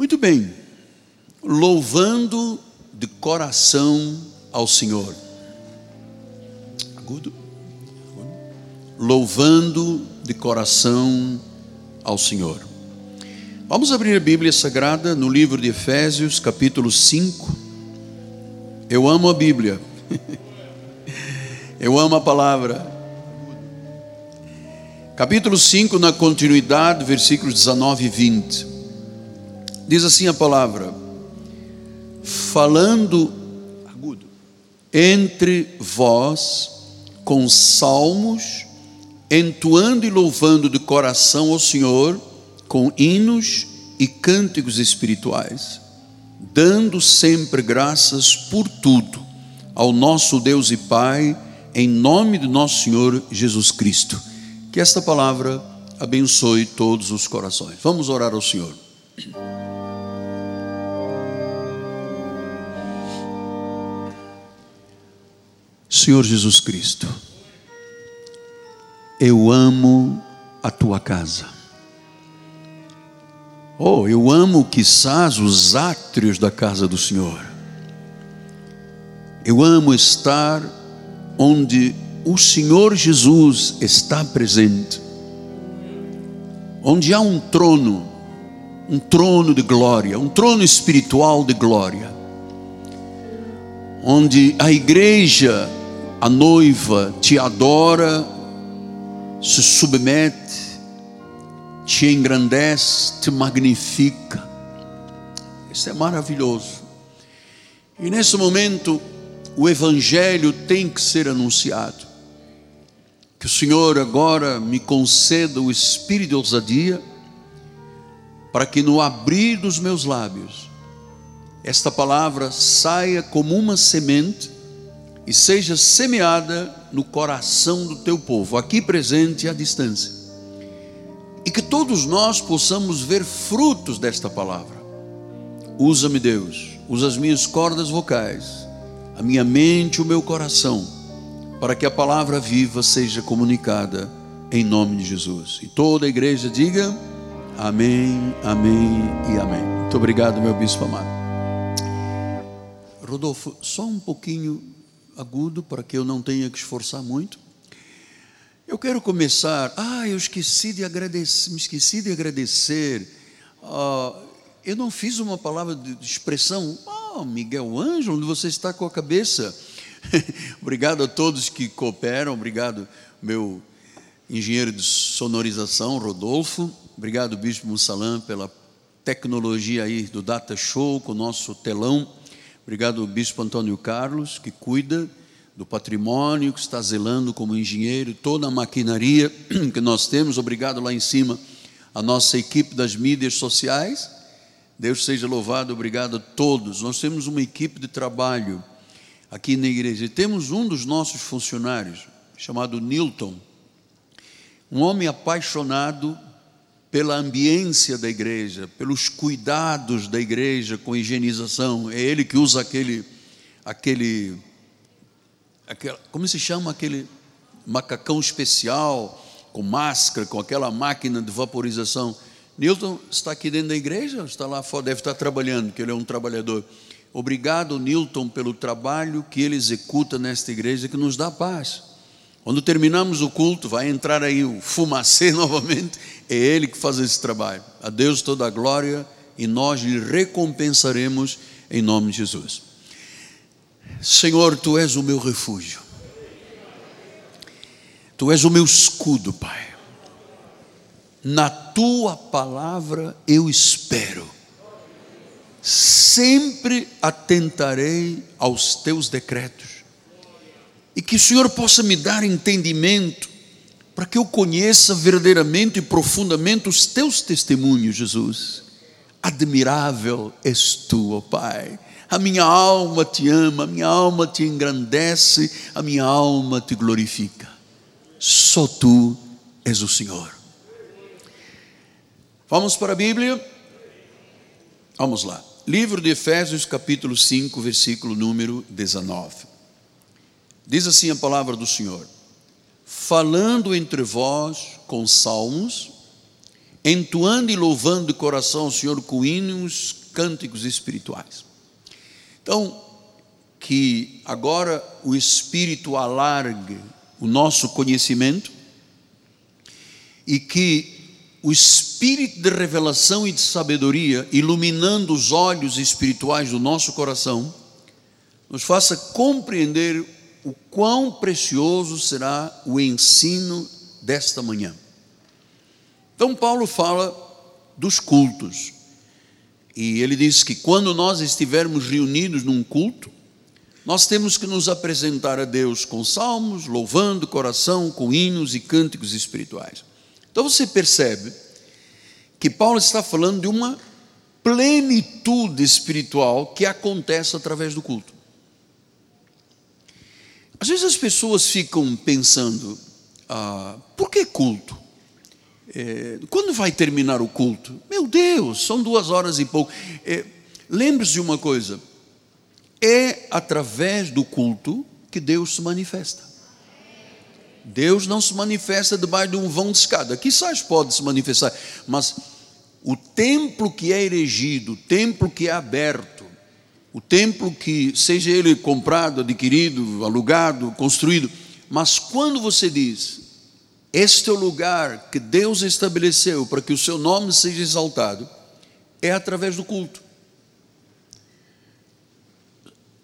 Muito bem, louvando de coração ao Senhor. Agudo. Louvando de coração ao Senhor. Vamos abrir a Bíblia Sagrada no livro de Efésios, capítulo 5. Eu amo a Bíblia. Eu amo a palavra. Capítulo 5, na continuidade, versículos 19 e 20. Diz assim a palavra: Falando agudo entre vós com salmos, entoando e louvando de coração ao Senhor, com hinos e cânticos espirituais, dando sempre graças por tudo ao nosso Deus e Pai, em nome de nosso Senhor Jesus Cristo. Que esta palavra abençoe todos os corações. Vamos orar ao Senhor. Senhor Jesus Cristo, eu amo a tua casa. Oh, eu amo, quizás, os átrios da casa do Senhor. Eu amo estar onde o Senhor Jesus está presente, onde há um trono, um trono de glória, um trono espiritual de glória, onde a igreja, a noiva, te adora, se submete, te engrandece, te magnifica. Isso é maravilhoso. E nesse momento, o Evangelho tem que ser anunciado. Que o Senhor agora me conceda o espírito de ousadia, para que no abrir dos meus lábios, esta palavra saia como uma semente e seja semeada no coração do teu povo, aqui presente e à distância. E que todos nós possamos ver frutos desta palavra. Usa-me, Deus, usa as minhas cordas vocais, a minha mente, o meu coração para que a palavra viva seja comunicada em nome de Jesus. E toda a igreja diga amém, amém e amém. Muito obrigado, meu bispo amado. Rodolfo, só um pouquinho agudo para que eu não tenha que esforçar muito. Eu quero começar. Ah, eu esqueci de agradecer, me esqueci de agradecer. Ah, eu não fiz uma palavra de expressão. Ah, Miguel Ângelo, onde você está com a cabeça? obrigado a todos que cooperam, obrigado, meu engenheiro de sonorização, Rodolfo, obrigado, Bispo Mussalam, pela tecnologia aí do Data Show com o nosso telão, obrigado, Bispo Antônio Carlos, que cuida do patrimônio, que está zelando como engenheiro, toda a maquinaria que nós temos, obrigado lá em cima, a nossa equipe das mídias sociais, Deus seja louvado, obrigado a todos. Nós temos uma equipe de trabalho aqui na igreja. E temos um dos nossos funcionários, chamado Newton, um homem apaixonado pela ambiência da igreja, pelos cuidados da igreja com higienização. É ele que usa aquele, aquele, aquele como se chama aquele macacão especial, com máscara, com aquela máquina de vaporização. Newton está aqui dentro da igreja, está lá fora, deve estar trabalhando, porque ele é um trabalhador. Obrigado, Newton, pelo trabalho que ele executa nesta igreja que nos dá paz. Quando terminamos o culto, vai entrar aí o fumacê novamente, é ele que faz esse trabalho. A Deus toda a glória e nós lhe recompensaremos em nome de Jesus. Senhor, tu és o meu refúgio. Tu és o meu escudo, Pai. Na tua palavra eu espero sempre atentarei aos teus decretos. E que o Senhor possa me dar entendimento para que eu conheça verdadeiramente e profundamente os teus testemunhos, Jesus. Admirável és tu, ó Pai. A minha alma te ama, a minha alma te engrandece, a minha alma te glorifica. Só tu és o Senhor. Vamos para a Bíblia? Vamos lá. Livro de Efésios, capítulo 5, versículo número 19. Diz assim a palavra do Senhor: Falando entre vós com salmos, entoando e louvando de coração o Senhor com hinos, cânticos espirituais. Então, que agora o Espírito alargue o nosso conhecimento e que o Espírito de revelação e de sabedoria, iluminando os olhos espirituais do nosso coração, nos faça compreender o quão precioso será o ensino desta manhã. Então, Paulo fala dos cultos, e ele diz que quando nós estivermos reunidos num culto, nós temos que nos apresentar a Deus com salmos, louvando o coração, com hinos e cânticos espirituais. Então você percebe que Paulo está falando de uma plenitude espiritual que acontece através do culto. Às vezes as pessoas ficam pensando, ah, por que culto? É, quando vai terminar o culto? Meu Deus, são duas horas e pouco. É, Lembre-se de uma coisa: é através do culto que Deus se manifesta. Deus não se manifesta debaixo de um vão de escada. Quizás pode se manifestar, mas o templo que é erigido, o templo que é aberto, o templo que seja ele comprado, adquirido, alugado, construído, mas quando você diz, este é o lugar que Deus estabeleceu para que o seu nome seja exaltado, é através do culto.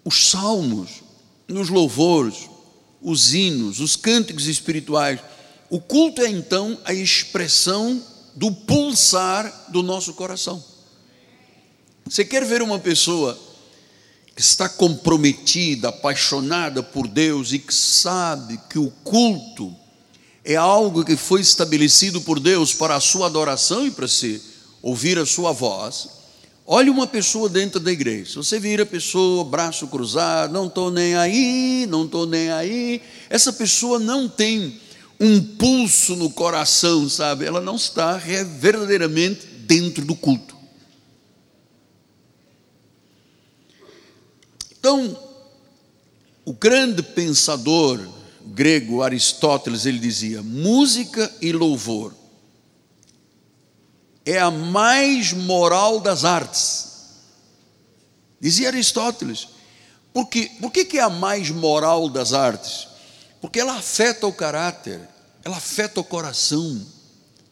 Os salmos, nos louvores, os hinos, os cânticos espirituais, o culto é então a expressão do pulsar do nosso coração. Você quer ver uma pessoa que está comprometida, apaixonada por Deus e que sabe que o culto é algo que foi estabelecido por Deus para a sua adoração e para se ouvir a sua voz. Olhe uma pessoa dentro da igreja. Você vira a pessoa, braço cruzado, não estou nem aí, não estou nem aí. Essa pessoa não tem um pulso no coração, sabe? Ela não está verdadeiramente dentro do culto. Então, o grande pensador grego Aristóteles, ele dizia: música e louvor é a mais moral das artes. Dizia Aristóteles. Por, quê? Por que, que é a mais moral das artes? Porque ela afeta o caráter, ela afeta o coração,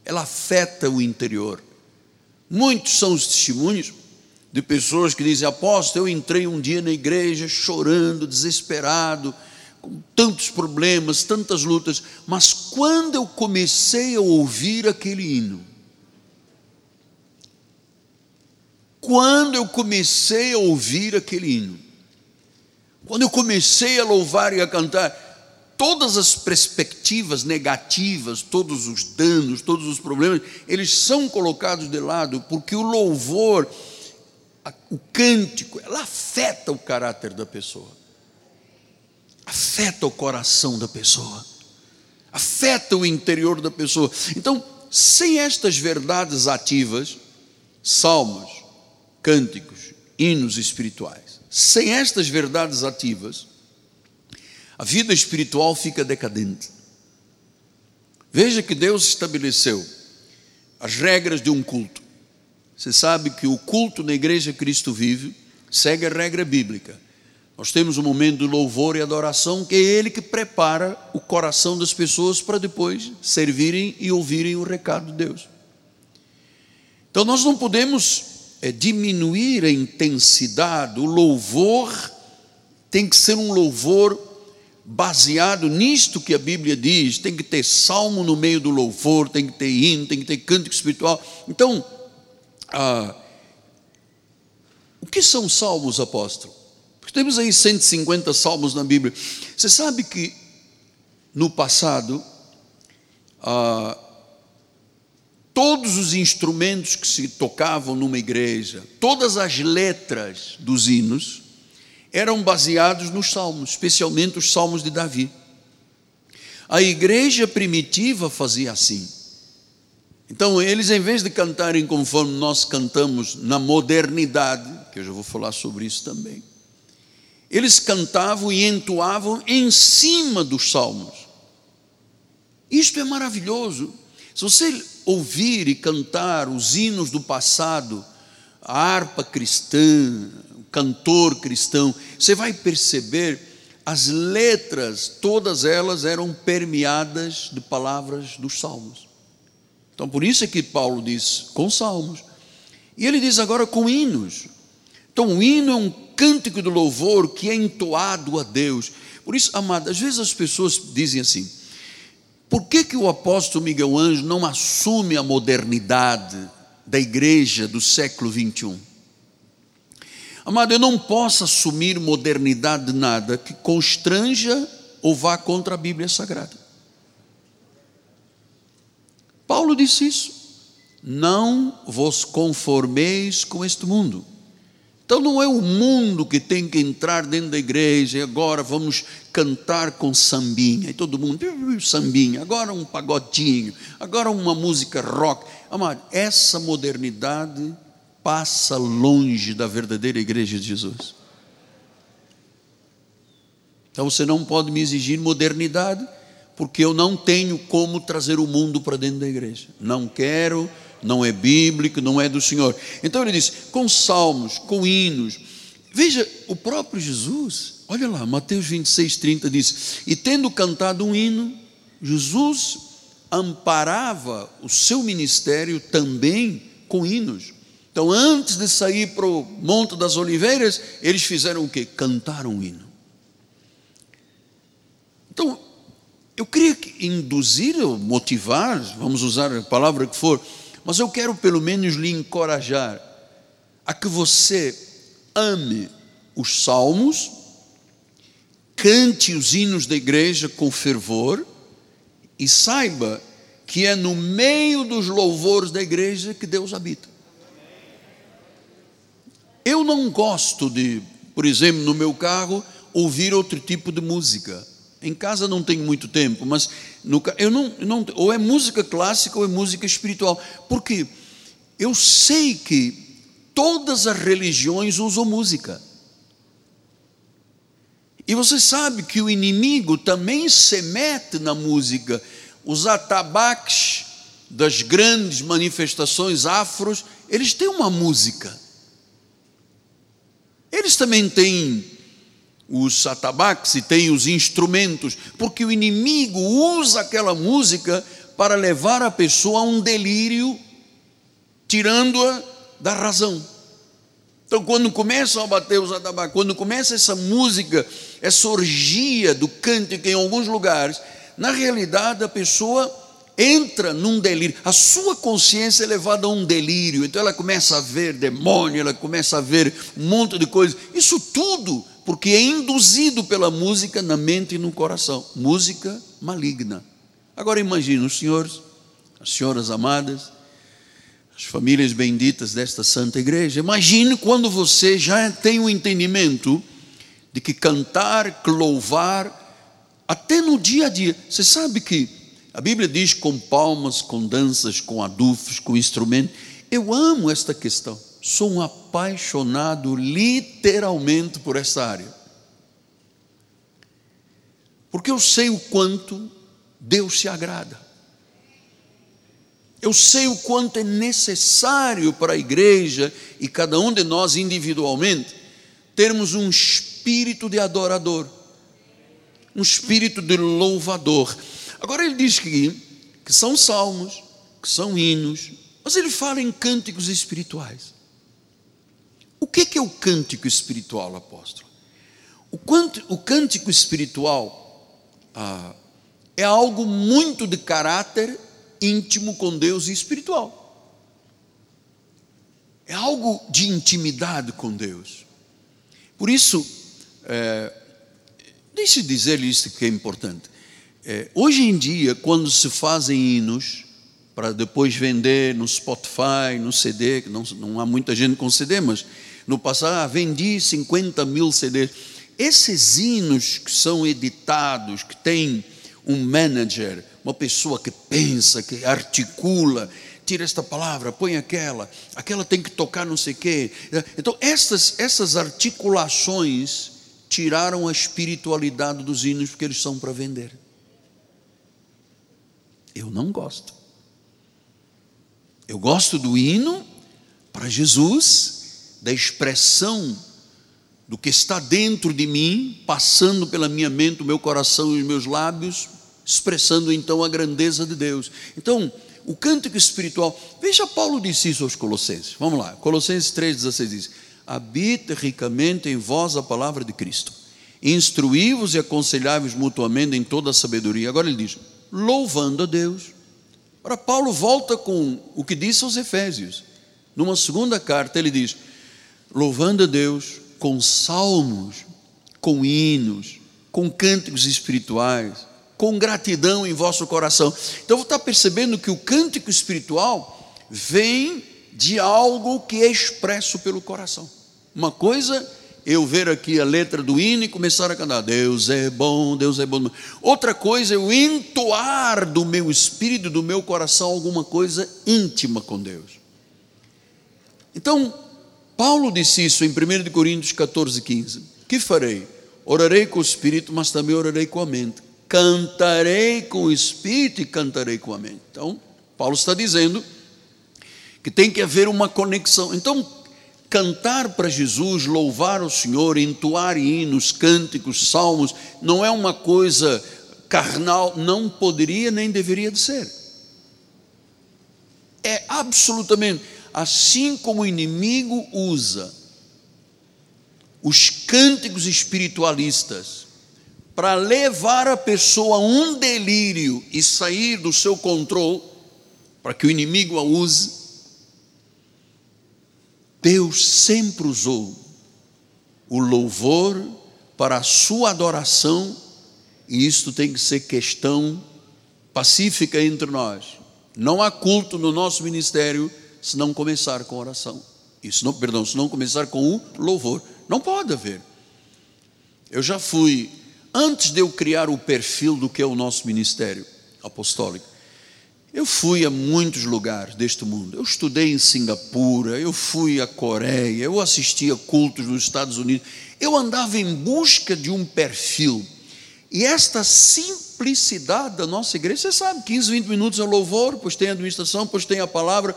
ela afeta o interior. Muitos são os testemunhos de pessoas que dizem: Apóstolo, eu entrei um dia na igreja chorando, desesperado, com tantos problemas, tantas lutas, mas quando eu comecei a ouvir aquele hino, quando eu comecei a ouvir aquele hino, quando eu comecei a louvar e a cantar, todas as perspectivas negativas, todos os danos, todos os problemas, eles são colocados de lado, porque o louvor o cântico, ela afeta o caráter da pessoa, afeta o coração da pessoa, afeta o interior da pessoa. Então, sem estas verdades ativas, salmos, cânticos, hinos espirituais, sem estas verdades ativas, a vida espiritual fica decadente. Veja que Deus estabeleceu as regras de um culto. Você sabe que o culto na igreja Cristo vive segue a regra bíblica. Nós temos um momento de louvor e adoração que é ele que prepara o coração das pessoas para depois servirem e ouvirem o recado de Deus. Então nós não podemos é, diminuir a intensidade, o louvor tem que ser um louvor baseado nisto que a Bíblia diz, tem que ter salmo no meio do louvor, tem que ter hino, tem que ter cântico espiritual. Então, ah, o que são salmos, apóstolo? Porque temos aí 150 salmos na Bíblia. Você sabe que no passado, ah, todos os instrumentos que se tocavam numa igreja, todas as letras dos hinos, eram baseados nos salmos, especialmente os salmos de Davi. A igreja primitiva fazia assim. Então, eles, em vez de cantarem conforme nós cantamos na modernidade, que eu já vou falar sobre isso também, eles cantavam e entoavam em cima dos salmos. Isto é maravilhoso. Se você ouvir e cantar os hinos do passado, a harpa cristã, o cantor cristão, você vai perceber as letras, todas elas eram permeadas de palavras dos salmos. Então, por isso é que Paulo diz com salmos. E ele diz agora com hinos. Então, o hino é um cântico de louvor que é entoado a Deus. Por isso, amado, às vezes as pessoas dizem assim: por que, que o apóstolo Miguel Anjo não assume a modernidade da igreja do século 21? Amado, eu não posso assumir modernidade de nada que constranja ou vá contra a Bíblia Sagrada. Paulo disse isso. Não vos conformeis com este mundo então não é o mundo que tem que entrar dentro da igreja e agora vamos cantar com sambinha. E todo mundo, sambinha, agora um pagodinho, agora uma música rock. Amado, essa modernidade passa longe da verdadeira igreja de Jesus. Então você não pode me exigir modernidade, porque eu não tenho como trazer o mundo para dentro da igreja. Não quero não é bíblico, não é do Senhor. Então ele diz: com salmos, com hinos. Veja, o próprio Jesus, olha lá, Mateus 26, 30 diz: E tendo cantado um hino, Jesus amparava o seu ministério também com hinos. Então, antes de sair para o Monte das Oliveiras, eles fizeram o quê? Cantaram um hino. Então, eu queria induzir ou motivar, vamos usar a palavra que for, mas eu quero pelo menos lhe encorajar a que você ame os salmos, cante os hinos da igreja com fervor e saiba que é no meio dos louvores da igreja que Deus habita. Eu não gosto de, por exemplo, no meu carro, ouvir outro tipo de música. Em casa não tenho muito tempo, mas no, eu não, não, ou é música clássica ou é música espiritual. Porque eu sei que todas as religiões usam música. E você sabe que o inimigo também se mete na música. Os atabaques das grandes manifestações afros, eles têm uma música. Eles também têm os atabaques e tem os instrumentos, porque o inimigo usa aquela música para levar a pessoa a um delírio, tirando-a da razão. Então, quando começam a bater os atabaques, quando começa essa música, essa orgia do cântico em alguns lugares, na realidade a pessoa entra num delírio, a sua consciência é levada a um delírio, então ela começa a ver demônio, ela começa a ver um monte de coisas, isso tudo porque é induzido pela música na mente e no coração. Música maligna. Agora imagine os senhores, as senhoras amadas, as famílias benditas desta santa igreja. Imagine quando você já tem o um entendimento de que cantar, louvar, até no dia a dia. Você sabe que a Bíblia diz com palmas, com danças, com adufos, com instrumentos. Eu amo esta questão sou um apaixonado literalmente por essa área. Porque eu sei o quanto Deus se agrada. Eu sei o quanto é necessário para a igreja e cada um de nós individualmente termos um espírito de adorador, um espírito de louvador. Agora ele diz que, que são salmos, que são hinos, mas ele fala em cânticos espirituais. O que é o cântico espiritual, apóstolo? O, o cântico espiritual ah, é algo muito de caráter íntimo com Deus e espiritual. É algo de intimidade com Deus. Por isso, é, deixe dizer-lhe isso que é importante. É, hoje em dia, quando se fazem hinos, para depois vender no Spotify, no CD, que não, não há muita gente com CD, mas no passado, ah, vendi 50 mil CDs. Esses hinos que são editados, que tem um manager, uma pessoa que pensa, que articula, tira esta palavra, põe aquela, aquela tem que tocar não sei o quê. Então, essas, essas articulações tiraram a espiritualidade dos hinos porque eles são para vender. Eu não gosto. Eu gosto do hino para Jesus, da expressão do que está dentro de mim, passando pela minha mente, o meu coração e os meus lábios, expressando então a grandeza de Deus. Então, o cântico espiritual, veja Paulo disse isso aos Colossenses. Vamos lá, Colossenses 3,16 diz: Habita ricamente em vós a palavra de Cristo, instruí-vos e aconselhai-vos mutuamente em toda a sabedoria. Agora ele diz: louvando a Deus. Ora, Paulo volta com o que disse aos Efésios. Numa segunda carta, ele diz: louvando a Deus com salmos, com hinos, com cânticos espirituais, com gratidão em vosso coração. Então, você está percebendo que o cântico espiritual vem de algo que é expresso pelo coração. Uma coisa eu ver aqui a letra do hino e começar a cantar: Deus é bom, Deus é bom. Outra coisa eu entoar do meu espírito, do meu coração, alguma coisa íntima com Deus. Então, Paulo disse isso em 1 Coríntios 14, 15: Que farei? Orarei com o espírito, mas também orarei com a mente. Cantarei com o espírito e cantarei com a mente. Então, Paulo está dizendo que tem que haver uma conexão. Então, cantar para Jesus, louvar o Senhor, entoar hinos, cânticos, salmos, não é uma coisa carnal, não poderia nem deveria de ser. É absolutamente assim como o inimigo usa os cânticos espiritualistas para levar a pessoa a um delírio e sair do seu controle, para que o inimigo a use, Deus sempre usou o louvor para a sua adoração, e isto tem que ser questão pacífica entre nós. Não há culto no nosso ministério se não começar com oração. Isso não, perdão, se não começar com o louvor. Não pode haver. Eu já fui, antes de eu criar o perfil do que é o nosso ministério apostólico, eu fui a muitos lugares deste mundo. Eu estudei em Singapura, eu fui à Coreia, eu assisti a cultos nos Estados Unidos. Eu andava em busca de um perfil. E esta simplicidade da nossa igreja, você sabe, 15, 20 minutos é louvor, depois tem a administração, depois tem a palavra.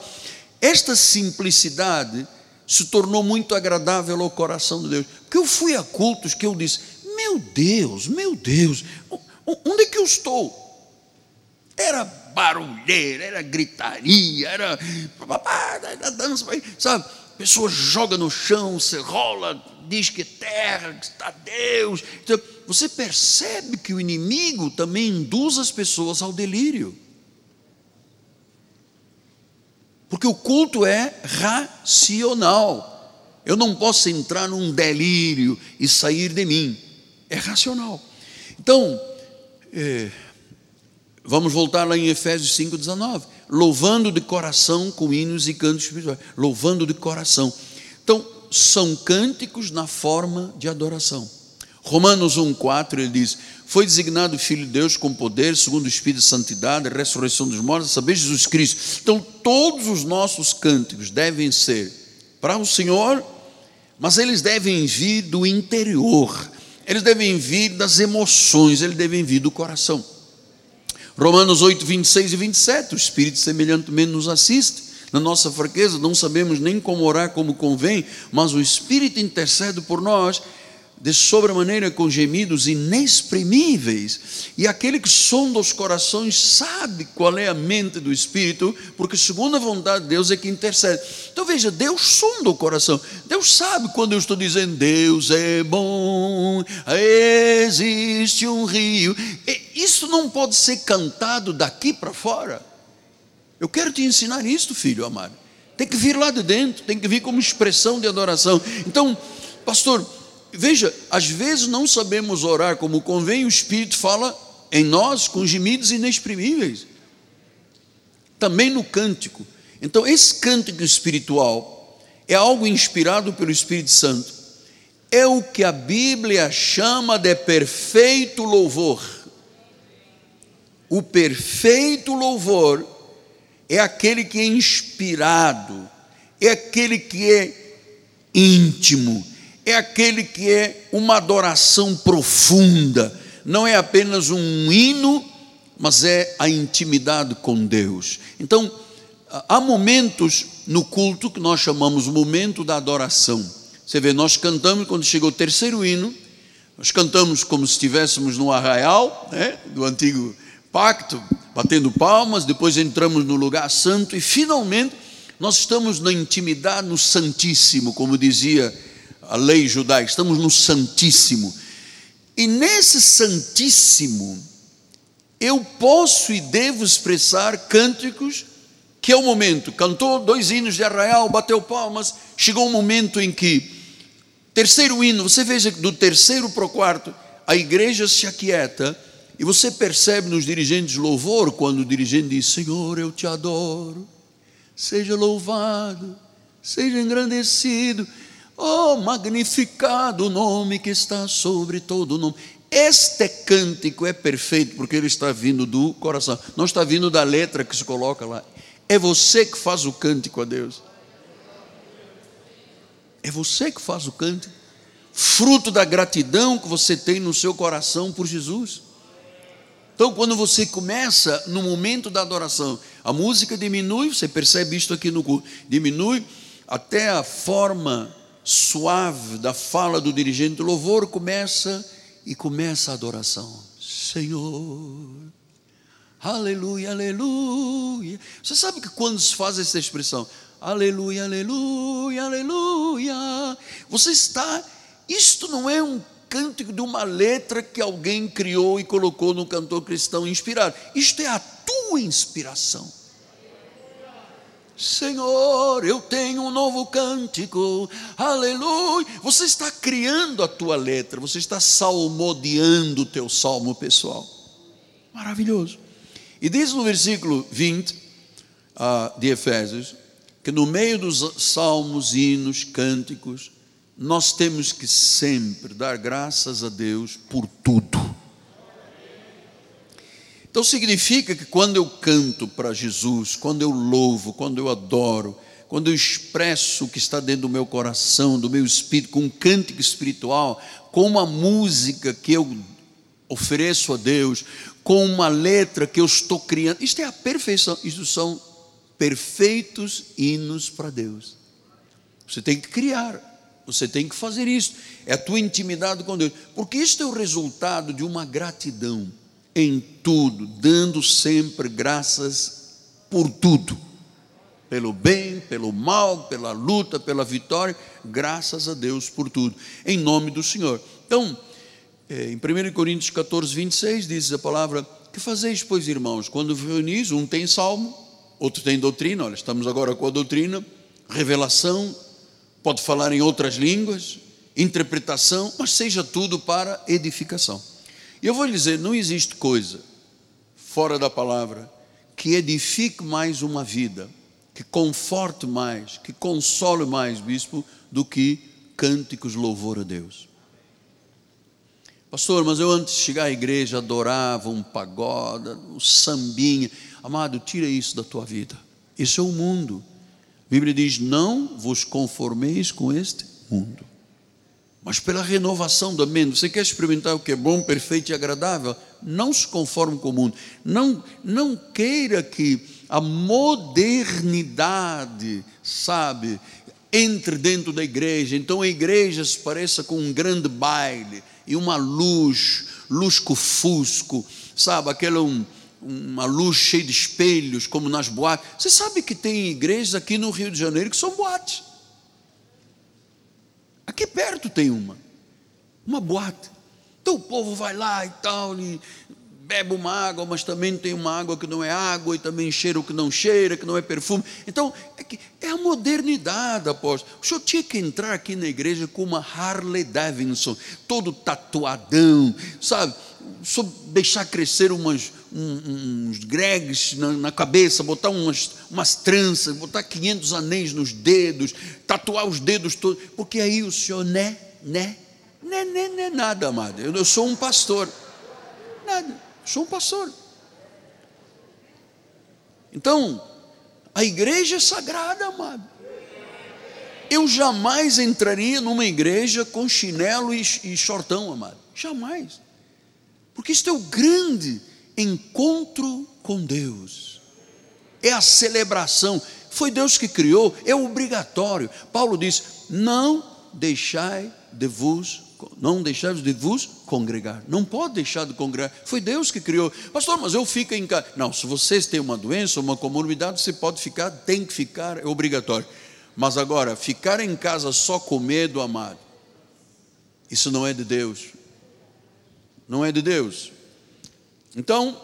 Esta simplicidade se tornou muito agradável ao coração de Deus. Porque eu fui a cultos que eu disse: Meu Deus, meu Deus, onde é que eu estou? Era barulheira, era gritaria, era, dança, sabe? Pessoa joga no chão, se rola, diz que é terra, que está Deus. Então, você percebe que o inimigo também induz as pessoas ao delírio. Porque o culto é racional. Eu não posso entrar num delírio e sair de mim. É racional. Então, é, Vamos voltar lá em Efésios 5,19. Louvando de coração com hinos e cantos espirituais. Louvando de coração. Então, são cânticos na forma de adoração. Romanos 1,4 ele diz: Foi designado Filho de Deus com poder, segundo o Espírito de Santidade, ressurreição dos mortos, a saber, Jesus Cristo. Então, todos os nossos cânticos devem ser para o Senhor, mas eles devem vir do interior, eles devem vir das emoções, eles devem vir do coração. Romanos 8, 26 e 27, o Espírito semelhantemente nos assiste. Na nossa fraqueza, não sabemos nem como orar como convém, mas o Espírito intercede por nós de sobremaneira com gemidos inexprimíveis. E aquele que sonda os corações sabe qual é a mente do Espírito, porque segundo a vontade de Deus é que intercede. Então veja, Deus sonda o coração. Deus sabe quando eu estou dizendo Deus é bom, existe um rio. Isso não pode ser cantado daqui para fora. Eu quero te ensinar isto, filho amado. Tem que vir lá de dentro, tem que vir como expressão de adoração. Então, pastor, Veja, às vezes não sabemos orar como convém, o Espírito fala em nós com gemidos inexprimíveis. Também no cântico. Então, esse cântico espiritual é algo inspirado pelo Espírito Santo. É o que a Bíblia chama de perfeito louvor. O perfeito louvor é aquele que é inspirado, é aquele que é íntimo, é aquele que é uma adoração profunda, não é apenas um hino, mas é a intimidade com Deus. Então, há momentos no culto que nós chamamos momento da adoração. Você vê, nós cantamos quando chega o terceiro hino, nós cantamos como se estivéssemos no arraial, né, do antigo pacto, batendo palmas, depois entramos no lugar santo e finalmente nós estamos na intimidade, no Santíssimo, como dizia a lei judaica, estamos no Santíssimo. E nesse Santíssimo, eu posso e devo expressar cânticos, que é o momento, cantou dois hinos de arraial, bateu palmas, chegou um momento em que Terceiro hino, você veja que do terceiro para o quarto, a igreja se aquieta e você percebe nos dirigentes louvor, quando o dirigente diz: Senhor, eu te adoro, seja louvado, seja engrandecido, oh, magnificado o nome que está sobre todo o nome. Este cântico é perfeito porque ele está vindo do coração, não está vindo da letra que se coloca lá. É você que faz o cântico a Deus. É você que faz o cântico, fruto da gratidão que você tem no seu coração por Jesus. Então, quando você começa no momento da adoração, a música diminui, você percebe isto aqui no culto, diminui até a forma suave da fala do dirigente do louvor começa e começa a adoração. Senhor, aleluia, aleluia. Você sabe que quando se faz essa expressão, aleluia, aleluia, aleluia. Você está, isto não é um cântico de uma letra que alguém criou e colocou no cantor cristão inspirado. Isto é a tua inspiração. Senhor, eu tenho um novo cântico, aleluia. Você está criando a tua letra, você está salmodiando o teu salmo pessoal. Maravilhoso. E diz no versículo 20 uh, ah, de Efésios: que no meio dos salmos, hinos, cânticos, nós temos que sempre dar graças a Deus por tudo. Então significa que quando eu canto para Jesus, quando eu louvo, quando eu adoro, quando eu expresso o que está dentro do meu coração, do meu espírito, com um cântico espiritual, com uma música que eu ofereço a Deus, com uma letra que eu estou criando, isto é a perfeição, isso são perfeitos hinos para Deus. Você tem que criar, você tem que fazer isso. É a tua intimidade com Deus, porque isto é o resultado de uma gratidão em tudo, dando sempre graças por tudo. Pelo bem, pelo mal, pela luta, pela vitória, graças a Deus por tudo, em nome do Senhor. Então, é, em 1 Coríntios 14, 26, diz a palavra: Que fazeis, pois, irmãos, quando reunis, um tem salmo, outro tem doutrina, olha, estamos agora com a doutrina, revelação, pode falar em outras línguas, interpretação, mas seja tudo para edificação. E eu vou lhe dizer: não existe coisa fora da palavra que edifique mais uma vida, que conforte mais, que console mais, bispo, do que cânticos louvor a Deus. Pastor, mas eu antes de chegar à igreja adorava um pagode, um sambinha. Amado, tira isso da tua vida. Isso é o mundo. A Bíblia diz: não vos conformeis com este mundo, mas pela renovação da mente. Você quer experimentar o que é bom, perfeito e agradável? Não se conforme com o mundo. Não, não queira que a modernidade, sabe, entre dentro da igreja. Então a igreja se pareça com um grande baile e uma luz, lusco-fusco, sabe, aquele um uma luz cheia de espelhos, como nas boates. Você sabe que tem igrejas aqui no Rio de Janeiro que são boates. Aqui perto tem uma, uma boate. Então o povo vai lá e tal, e bebe uma água, mas também tem uma água que não é água, e também cheira o que não cheira, que não é perfume. Então, é, é a modernidade, apóstolo. O senhor tinha que entrar aqui na igreja com uma Harley Davidson, todo tatuadão, sabe? Só deixar crescer umas, uns gregs na, na, cabeça, botar umas, umas tranças, botar 500 anéis nos dedos, tatuar os dedos todos, porque aí o senhor, né, né, né, né, né nada, amado. Eu, eu sou um pastor, nada, sou um pastor. Então, a igreja é sagrada, amado. Eu jamais entraria numa igreja com chinelo e, e shortão, amado. Jamais. Porque isto é o grande encontro com Deus. é a celebração. Foi Deus que criou, é obrigatório. Paulo diz: não deixai de vos não deixai de vos congregar. Não pode deixar de congregar. Foi Deus que criou. Pastor, mas eu fico em casa. Não, se vocês têm uma doença, uma comorbidade, você pode ficar, tem que ficar, é obrigatório. Mas agora, ficar em casa só com medo, amado, isso não é de Deus. Não é de Deus. Então,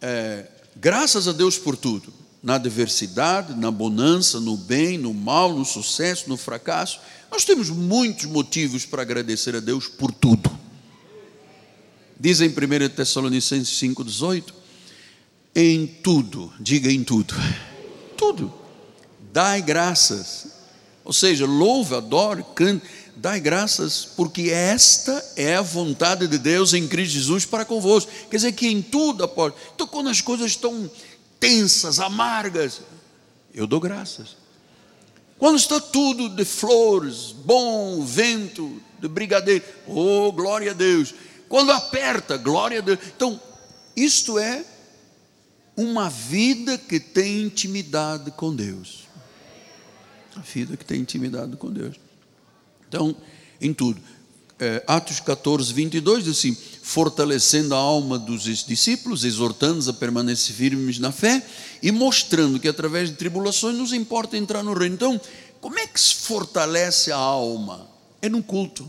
é, graças a Deus por tudo. Na adversidade, na bonança, no bem, no mal, no sucesso, no fracasso. Nós temos muitos motivos para agradecer a Deus por tudo. Diz em 1 Tessalonicenses 5,18: Em tudo, diga em tudo, tudo, dai graças, ou seja, louve, adore, cante, dai graças, porque esta é a vontade de Deus em Cristo Jesus para convosco. Quer dizer que em tudo, após. Então, quando as coisas estão tensas, amargas, eu dou graças. Quando está tudo de flores, bom, vento, de brigadeiro, oh, glória a Deus. Quando aperta, glória a Deus. Então, isto é uma vida que tem intimidade com Deus. A vida que tem intimidade com Deus. Então, em tudo. É, Atos 14, 22 diz assim: fortalecendo a alma dos discípulos, exortando-os a permanecer firmes na fé e mostrando que através de tribulações nos importa entrar no reino. Então, como é que se fortalece a alma? É no culto.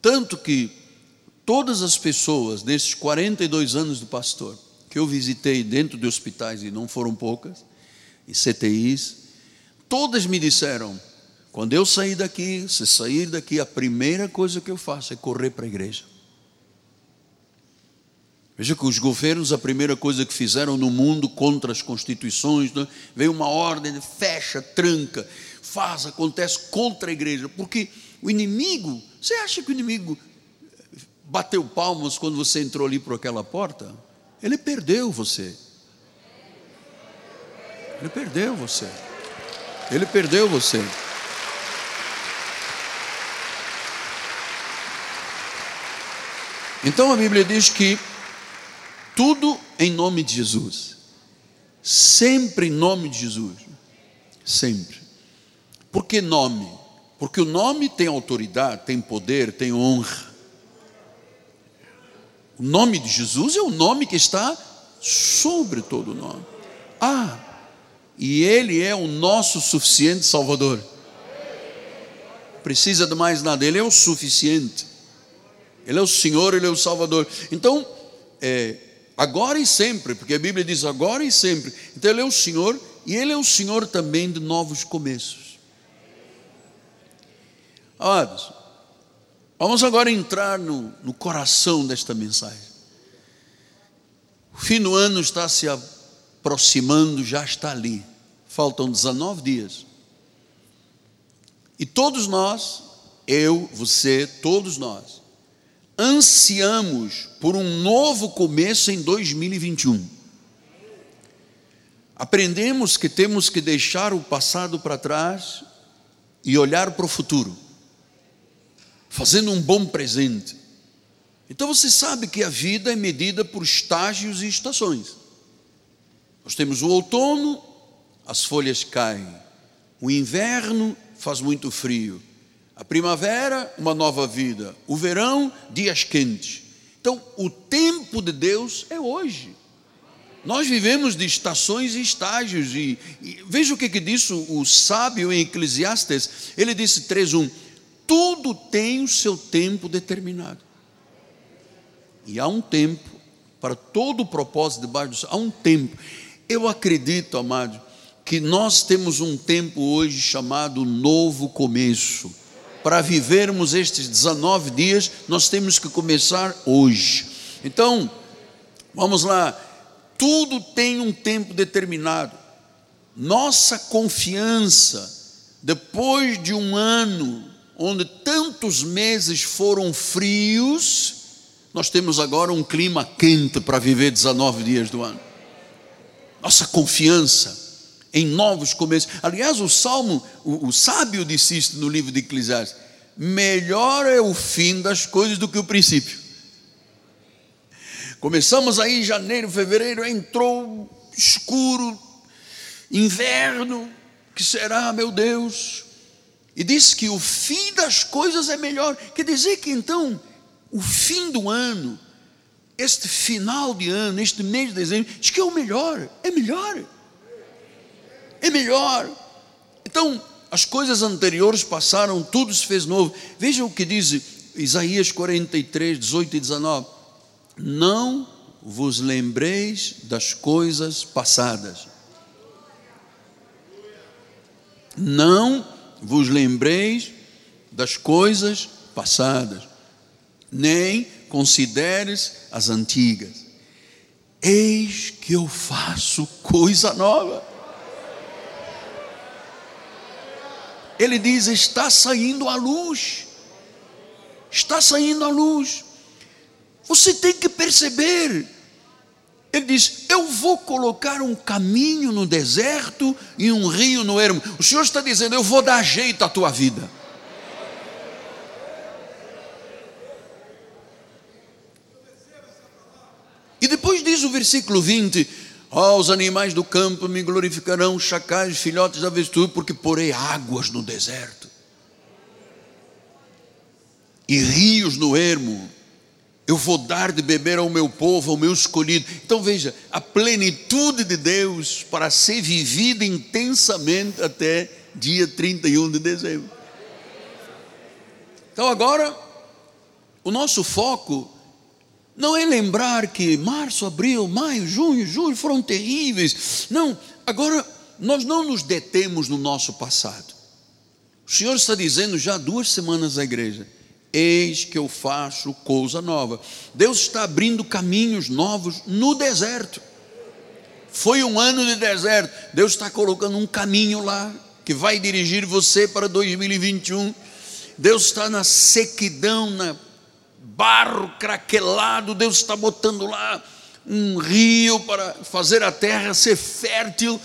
Tanto que todas as pessoas nesses 42 anos de pastor que eu visitei dentro de hospitais e não foram poucas, e CTIs, todas me disseram: quando eu sair daqui, se sair daqui, a primeira coisa que eu faço é correr para a igreja. Veja que os governos, a primeira coisa que fizeram no mundo contra as constituições, né? veio uma ordem de fecha, tranca, faz, acontece contra a igreja, porque o inimigo, você acha que o inimigo bateu palmas quando você entrou ali por aquela porta? Ele perdeu você. Ele perdeu você. Ele perdeu você. Então a Bíblia diz que tudo em nome de Jesus, sempre em nome de Jesus, sempre. Por que nome? Porque o nome tem autoridade, tem poder, tem honra. O nome de Jesus é o nome que está sobre todo nome. Ah, e Ele é o nosso suficiente Salvador. Precisa de mais nada, Ele é o suficiente. Ele é o Senhor, Ele é o Salvador. Então, é, agora e sempre, porque a Bíblia diz agora e sempre. Então, Ele é o Senhor e Ele é o Senhor também de novos começos. Amados, vamos agora entrar no, no coração desta mensagem. O fim do ano está se aproximando, já está ali. Faltam 19 dias. E todos nós, eu, você, todos nós, ansiamos por um novo começo em 2021. Aprendemos que temos que deixar o passado para trás e olhar para o futuro, fazendo um bom presente. Então você sabe que a vida é medida por estágios e estações. Nós temos o outono, as folhas caem. O inverno faz muito frio. A primavera, uma nova vida. O verão, dias quentes. Então, o tempo de Deus é hoje. Nós vivemos de estações e estágios. E, e veja o que, que disse o, sábio em Eclesiastes. Ele disse 3.1: Tudo tem o seu tempo determinado. E há um tempo para todo o propósito debaixo do. Há um tempo. Eu acredito, amado, que nós temos um tempo hoje chamado novo começo para vivermos estes 19 dias, nós temos que começar hoje. Então, vamos lá. Tudo tem um tempo determinado. Nossa confiança, depois de um ano onde tantos meses foram frios, nós temos agora um clima quente para viver 19 dias do ano. Nossa confiança em novos começos. Aliás, o Salmo, o, o sábio disse isto no livro de Eclesiastes: melhor é o fim das coisas do que o princípio. Começamos aí em janeiro, fevereiro, entrou escuro, inverno, que será, meu Deus? E diz que o fim das coisas é melhor. Quer dizer que então, o fim do ano, este final de ano, este mês de dezembro, diz que é o melhor, é melhor. É melhor. Então, as coisas anteriores passaram, tudo se fez novo. Veja o que diz Isaías 43, 18 e 19. Não vos lembreis das coisas passadas. Não vos lembreis das coisas passadas, nem consideres as antigas. Eis que eu faço coisa nova. Ele diz: está saindo a luz. Está saindo a luz. Você tem que perceber. Ele diz: Eu vou colocar um caminho no deserto e um rio no ermo. O Senhor está dizendo: Eu vou dar jeito à tua vida. E depois diz o versículo 20: oh, os animais do campo me glorificarão, chacais, filhotes da avestruz, porque porei águas no deserto e rios no ermo. Eu vou dar de beber ao meu povo, ao meu escolhido. Então veja, a plenitude de Deus para ser vivida intensamente até dia 31 de dezembro. Então agora, o nosso foco não é lembrar que março, abril, maio, junho, julho foram terríveis. Não, agora nós não nos detemos no nosso passado. O Senhor está dizendo já há duas semanas à igreja: Eis que eu faço coisa nova. Deus está abrindo caminhos novos no deserto. Foi um ano de deserto. Deus está colocando um caminho lá que vai dirigir você para 2021. Deus está na sequidão, na barro craquelado, Deus está botando lá um rio para fazer a terra ser fértil.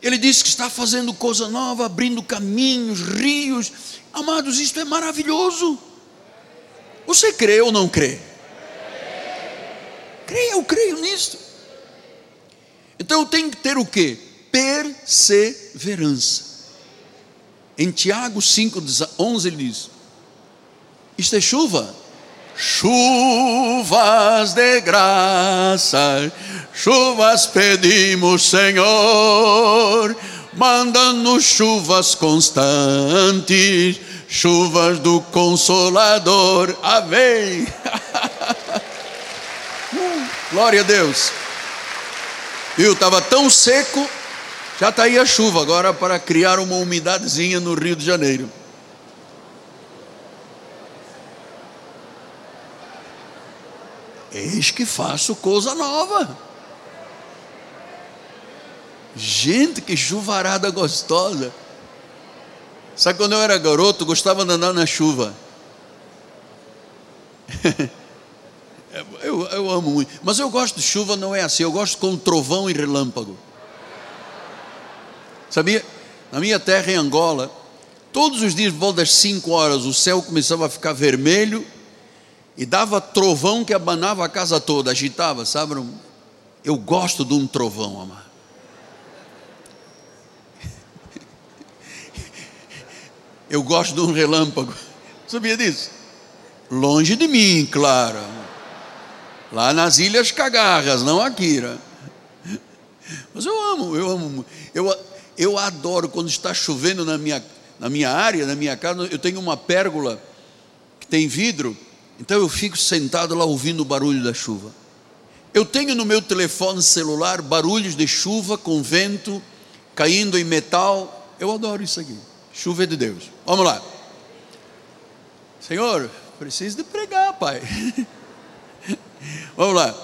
Ele diz que está fazendo coisa nova, abrindo caminhos, rios. Amados, isto é maravilhoso. Você crê ou não crê? Creia, eu creio nisto. Então tem que ter o que? Perseverança. Em Tiago 5, 11 ele diz: Isto é chuva? Chuvas de graça, chuvas pedimos, Senhor, mandando chuvas constantes, chuvas do Consolador. Amém. Glória a Deus. Viu, estava tão seco, já está aí a chuva agora para criar uma umidadezinha no Rio de Janeiro. Eis que faço coisa nova. Gente, que chuvarada gostosa. Sabe quando eu era garoto, gostava de andar na chuva. eu, eu amo muito. Mas eu gosto de chuva, não é assim. Eu gosto com trovão e relâmpago. Sabia? Na minha terra, em Angola, todos os dias, por volta das 5 horas, o céu começava a ficar vermelho e dava trovão que abanava a casa toda, agitava, sabe? Eu gosto de um trovão, amado. Eu gosto de um relâmpago. Sabia disso? Longe de mim, claro. Lá nas Ilhas Cagarras, não aqui. Né? Mas eu amo, eu amo. Eu, eu adoro quando está chovendo na minha, na minha área, na minha casa. Eu tenho uma pérgola que tem vidro então eu fico sentado lá ouvindo o barulho da chuva. Eu tenho no meu telefone celular barulhos de chuva com vento caindo em metal. Eu adoro isso aqui. Chuva é de Deus. Vamos lá. Senhor, preciso de pregar, Pai. Vamos lá.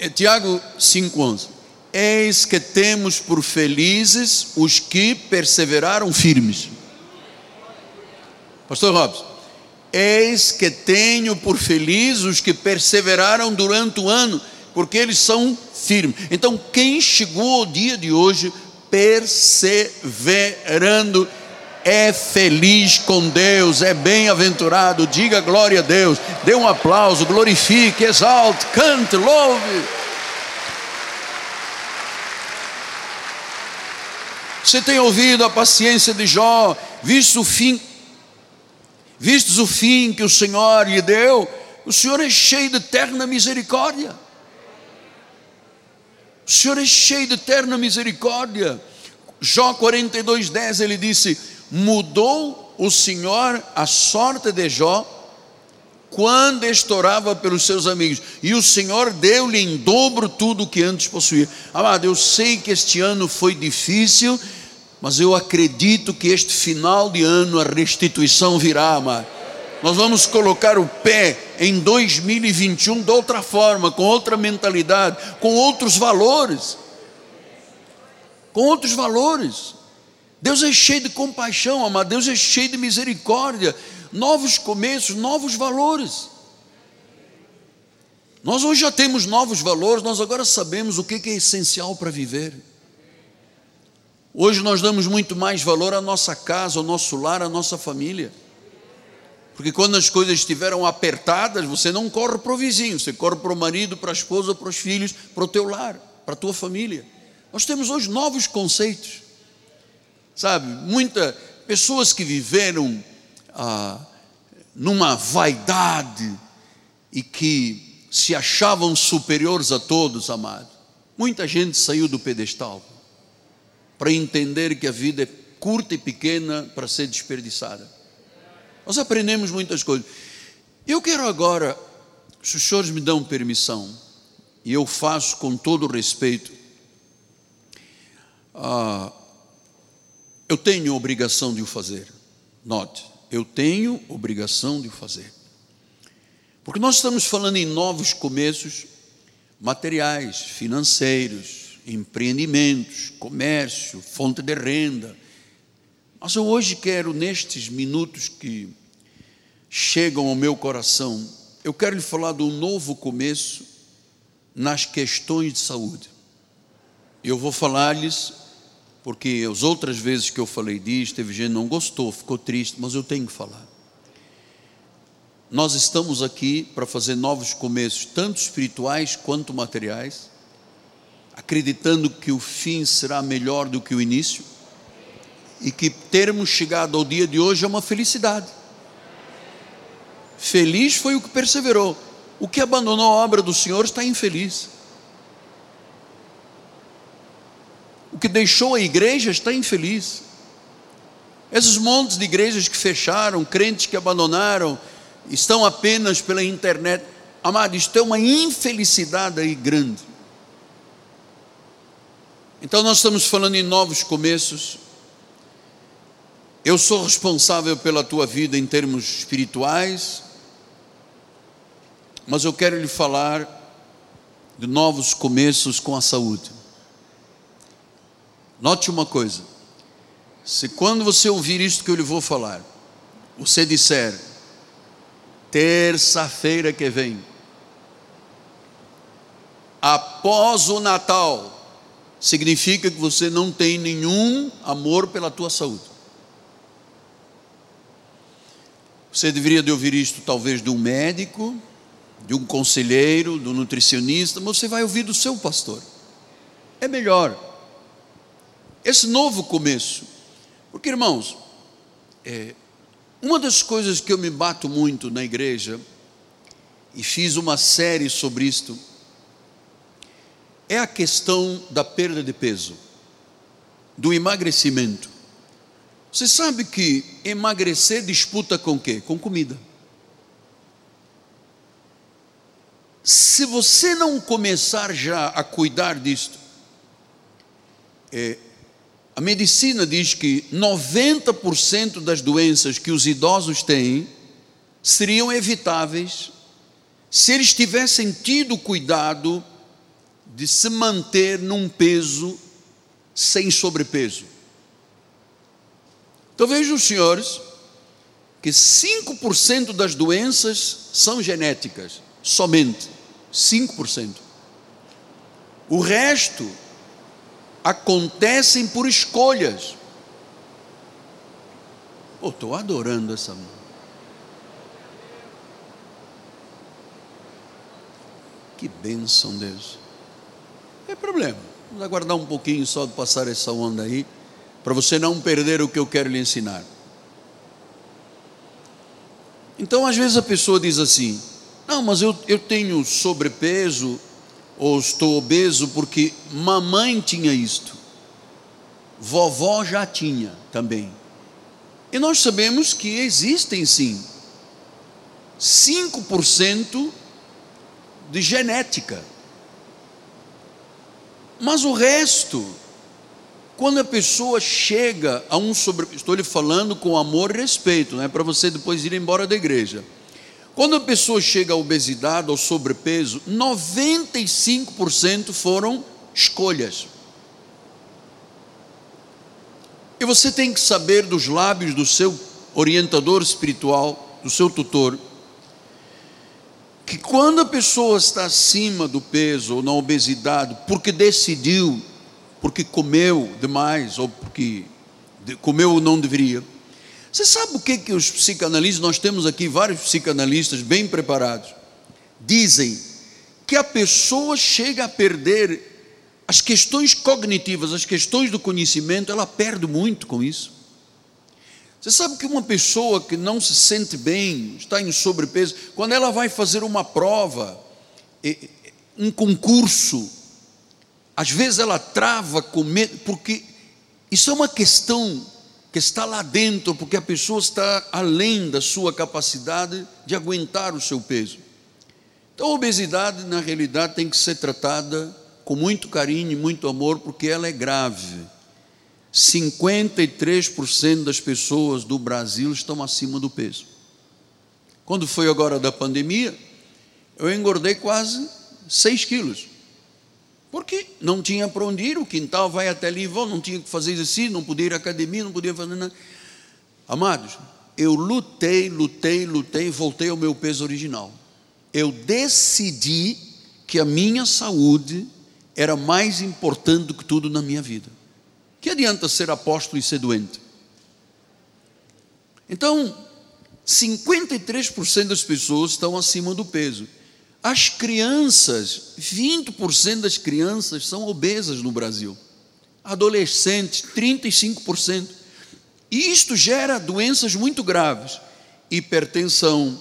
É Tiago 5,11. Eis que temos por felizes os que perseveraram firmes. Pastor Robson. Eis que tenho por feliz os que perseveraram durante o ano, porque eles são firmes. Então, quem chegou ao dia de hoje perseverando, é feliz com Deus, é bem-aventurado. Diga glória a Deus, dê um aplauso, glorifique, exalte, cante, louve. Você tem ouvido a paciência de Jó, visto o fim, vistos o fim que o Senhor lhe deu, o Senhor é cheio de eterna misericórdia. O Senhor é cheio de eterna misericórdia. Jó 42, 10, ele disse: Mudou o Senhor a sorte de Jó quando estourava pelos seus amigos, e o Senhor deu-lhe em dobro tudo o que antes possuía. Amado, eu sei que este ano foi difícil, mas eu acredito que este final de ano a restituição virá, amado. Nós vamos colocar o pé em 2021 de outra forma, com outra mentalidade, com outros valores. Com outros valores. Deus é cheio de compaixão, amado. Deus é cheio de misericórdia. Novos começos, novos valores. Nós hoje já temos novos valores, nós agora sabemos o que é essencial para viver. Hoje nós damos muito mais valor à nossa casa, ao nosso lar, à nossa família. Porque quando as coisas estiveram apertadas, você não corre para o vizinho, você corre para o marido, para a esposa, para os filhos, para o teu lar, para a tua família. Nós temos hoje novos conceitos. Sabe, muitas pessoas que viveram ah, numa vaidade e que se achavam superiores a todos, amado. Muita gente saiu do pedestal para entender que a vida é curta e pequena para ser desperdiçada. Nós aprendemos muitas coisas. Eu quero agora, se os senhores me dão permissão, e eu faço com todo respeito, ah, eu tenho obrigação de o fazer. Note, eu tenho obrigação de o fazer. Porque nós estamos falando em novos começos materiais, financeiros, empreendimentos, comércio, fonte de renda, mas eu hoje quero, nestes minutos que chegam ao meu coração, eu quero lhe falar de um novo começo nas questões de saúde. Eu vou falar-lhes, porque as outras vezes que eu falei disso, teve gente que não gostou, ficou triste, mas eu tenho que falar. Nós estamos aqui para fazer novos começos, tanto espirituais quanto materiais, acreditando que o fim será melhor do que o início e que termos chegado ao dia de hoje é uma felicidade. Feliz foi o que perseverou. O que abandonou a obra do Senhor está infeliz. O que deixou a igreja está infeliz. Esses montes de igrejas que fecharam, crentes que abandonaram, estão apenas pela internet. Amado, isto é uma infelicidade aí grande. Então nós estamos falando em novos começos, eu sou responsável pela tua vida em termos espirituais, mas eu quero lhe falar de novos começos com a saúde. Note uma coisa: se quando você ouvir isto que eu lhe vou falar, você disser, terça-feira que vem, após o Natal, significa que você não tem nenhum amor pela tua saúde. Você deveria de ouvir isto talvez de um médico, de um conselheiro, do um nutricionista, mas você vai ouvir do seu pastor. É melhor. Esse novo começo. Porque, irmãos, é, uma das coisas que eu me bato muito na igreja, e fiz uma série sobre isto, é a questão da perda de peso, do emagrecimento. Você sabe que emagrecer disputa com quê? Com comida. Se você não começar já a cuidar disto, é, a medicina diz que 90% das doenças que os idosos têm seriam evitáveis se eles tivessem tido cuidado de se manter num peso sem sobrepeso. Então vejam senhores que 5% das doenças são genéticas, somente 5%. O resto acontecem por escolhas. Estou adorando essa mão. Que bênção, Deus. É problema. Vamos aguardar um pouquinho só de passar essa onda aí. para você não perder o que eu quero lhe ensinar. Então, às vezes a pessoa diz assim: Não, mas eu, eu tenho sobrepeso ou estou obeso porque mamãe tinha isto, vovó já tinha também. E nós sabemos que existem sim 5% de genética. Mas o resto, quando a pessoa chega a um sobre, estou lhe falando com amor e respeito, não é para você depois ir embora da igreja. Quando a pessoa chega à obesidade, ao sobrepeso, 95% foram escolhas. E você tem que saber dos lábios do seu orientador espiritual, do seu tutor, que quando a pessoa está acima do peso ou na obesidade, porque decidiu, porque comeu demais ou porque comeu ou não deveria, você sabe o que, que os psicanalistas, nós temos aqui vários psicanalistas bem preparados, dizem que a pessoa chega a perder as questões cognitivas, as questões do conhecimento, ela perde muito com isso. Você sabe que uma pessoa que não se sente bem, está em sobrepeso, quando ela vai fazer uma prova, um concurso, às vezes ela trava com medo, porque isso é uma questão que está lá dentro, porque a pessoa está além da sua capacidade de aguentar o seu peso. Então a obesidade, na realidade, tem que ser tratada com muito carinho e muito amor, porque ela é grave 53% das pessoas do Brasil estão acima do peso. Quando foi agora da pandemia, eu engordei quase 6 quilos. Porque não tinha para onde ir, o quintal vai até ali e volta, não tinha que fazer exercício, não podia ir à academia, não podia fazer nada. Amados, eu lutei, lutei, lutei voltei ao meu peso original. Eu decidi que a minha saúde era mais importante do que tudo na minha vida. Que adianta ser apóstolo e ser doente? Então, 53% das pessoas estão acima do peso. As crianças, 20% das crianças são obesas no Brasil. Adolescentes, 35%. E isto gera doenças muito graves: hipertensão,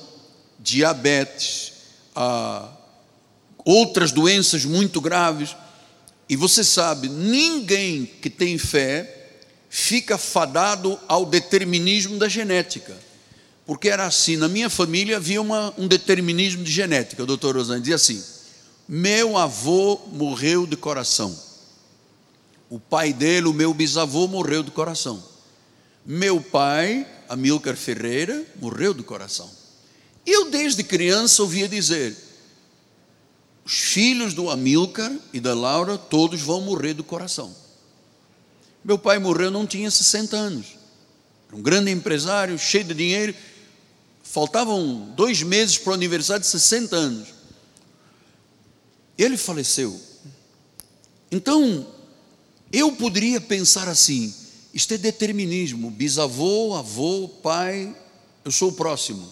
diabetes, ah, outras doenças muito graves. E você sabe, ninguém que tem fé fica fadado ao determinismo da genética. Porque era assim, na minha família havia uma, um determinismo de genética. O doutor Rosane dizia assim: meu avô morreu de coração. O pai dele, o meu bisavô, morreu de coração. Meu pai, Amilcar Ferreira, morreu de coração. Eu, desde criança, ouvia dizer: os filhos do Amilcar e da Laura, todos vão morrer do coração. Meu pai morreu, não tinha 60 anos. Era um grande empresário, cheio de dinheiro. Faltavam dois meses para o aniversário de 60 anos. Ele faleceu. Então, eu poderia pensar assim: isto é determinismo. Bisavô, avô, pai, eu sou o próximo.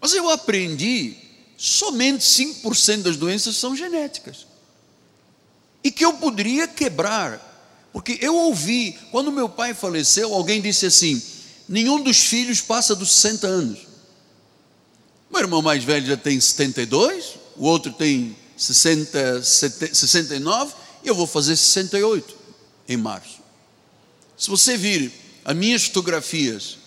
Mas eu aprendi somente 5% das doenças são genéticas. E que eu poderia quebrar. Porque eu ouvi, quando meu pai faleceu, alguém disse assim: nenhum dos filhos passa dos 60 anos. Meu irmão mais velho já tem 72, o outro tem 60, 69, e eu vou fazer 68 em março. Se você vir as minhas fotografias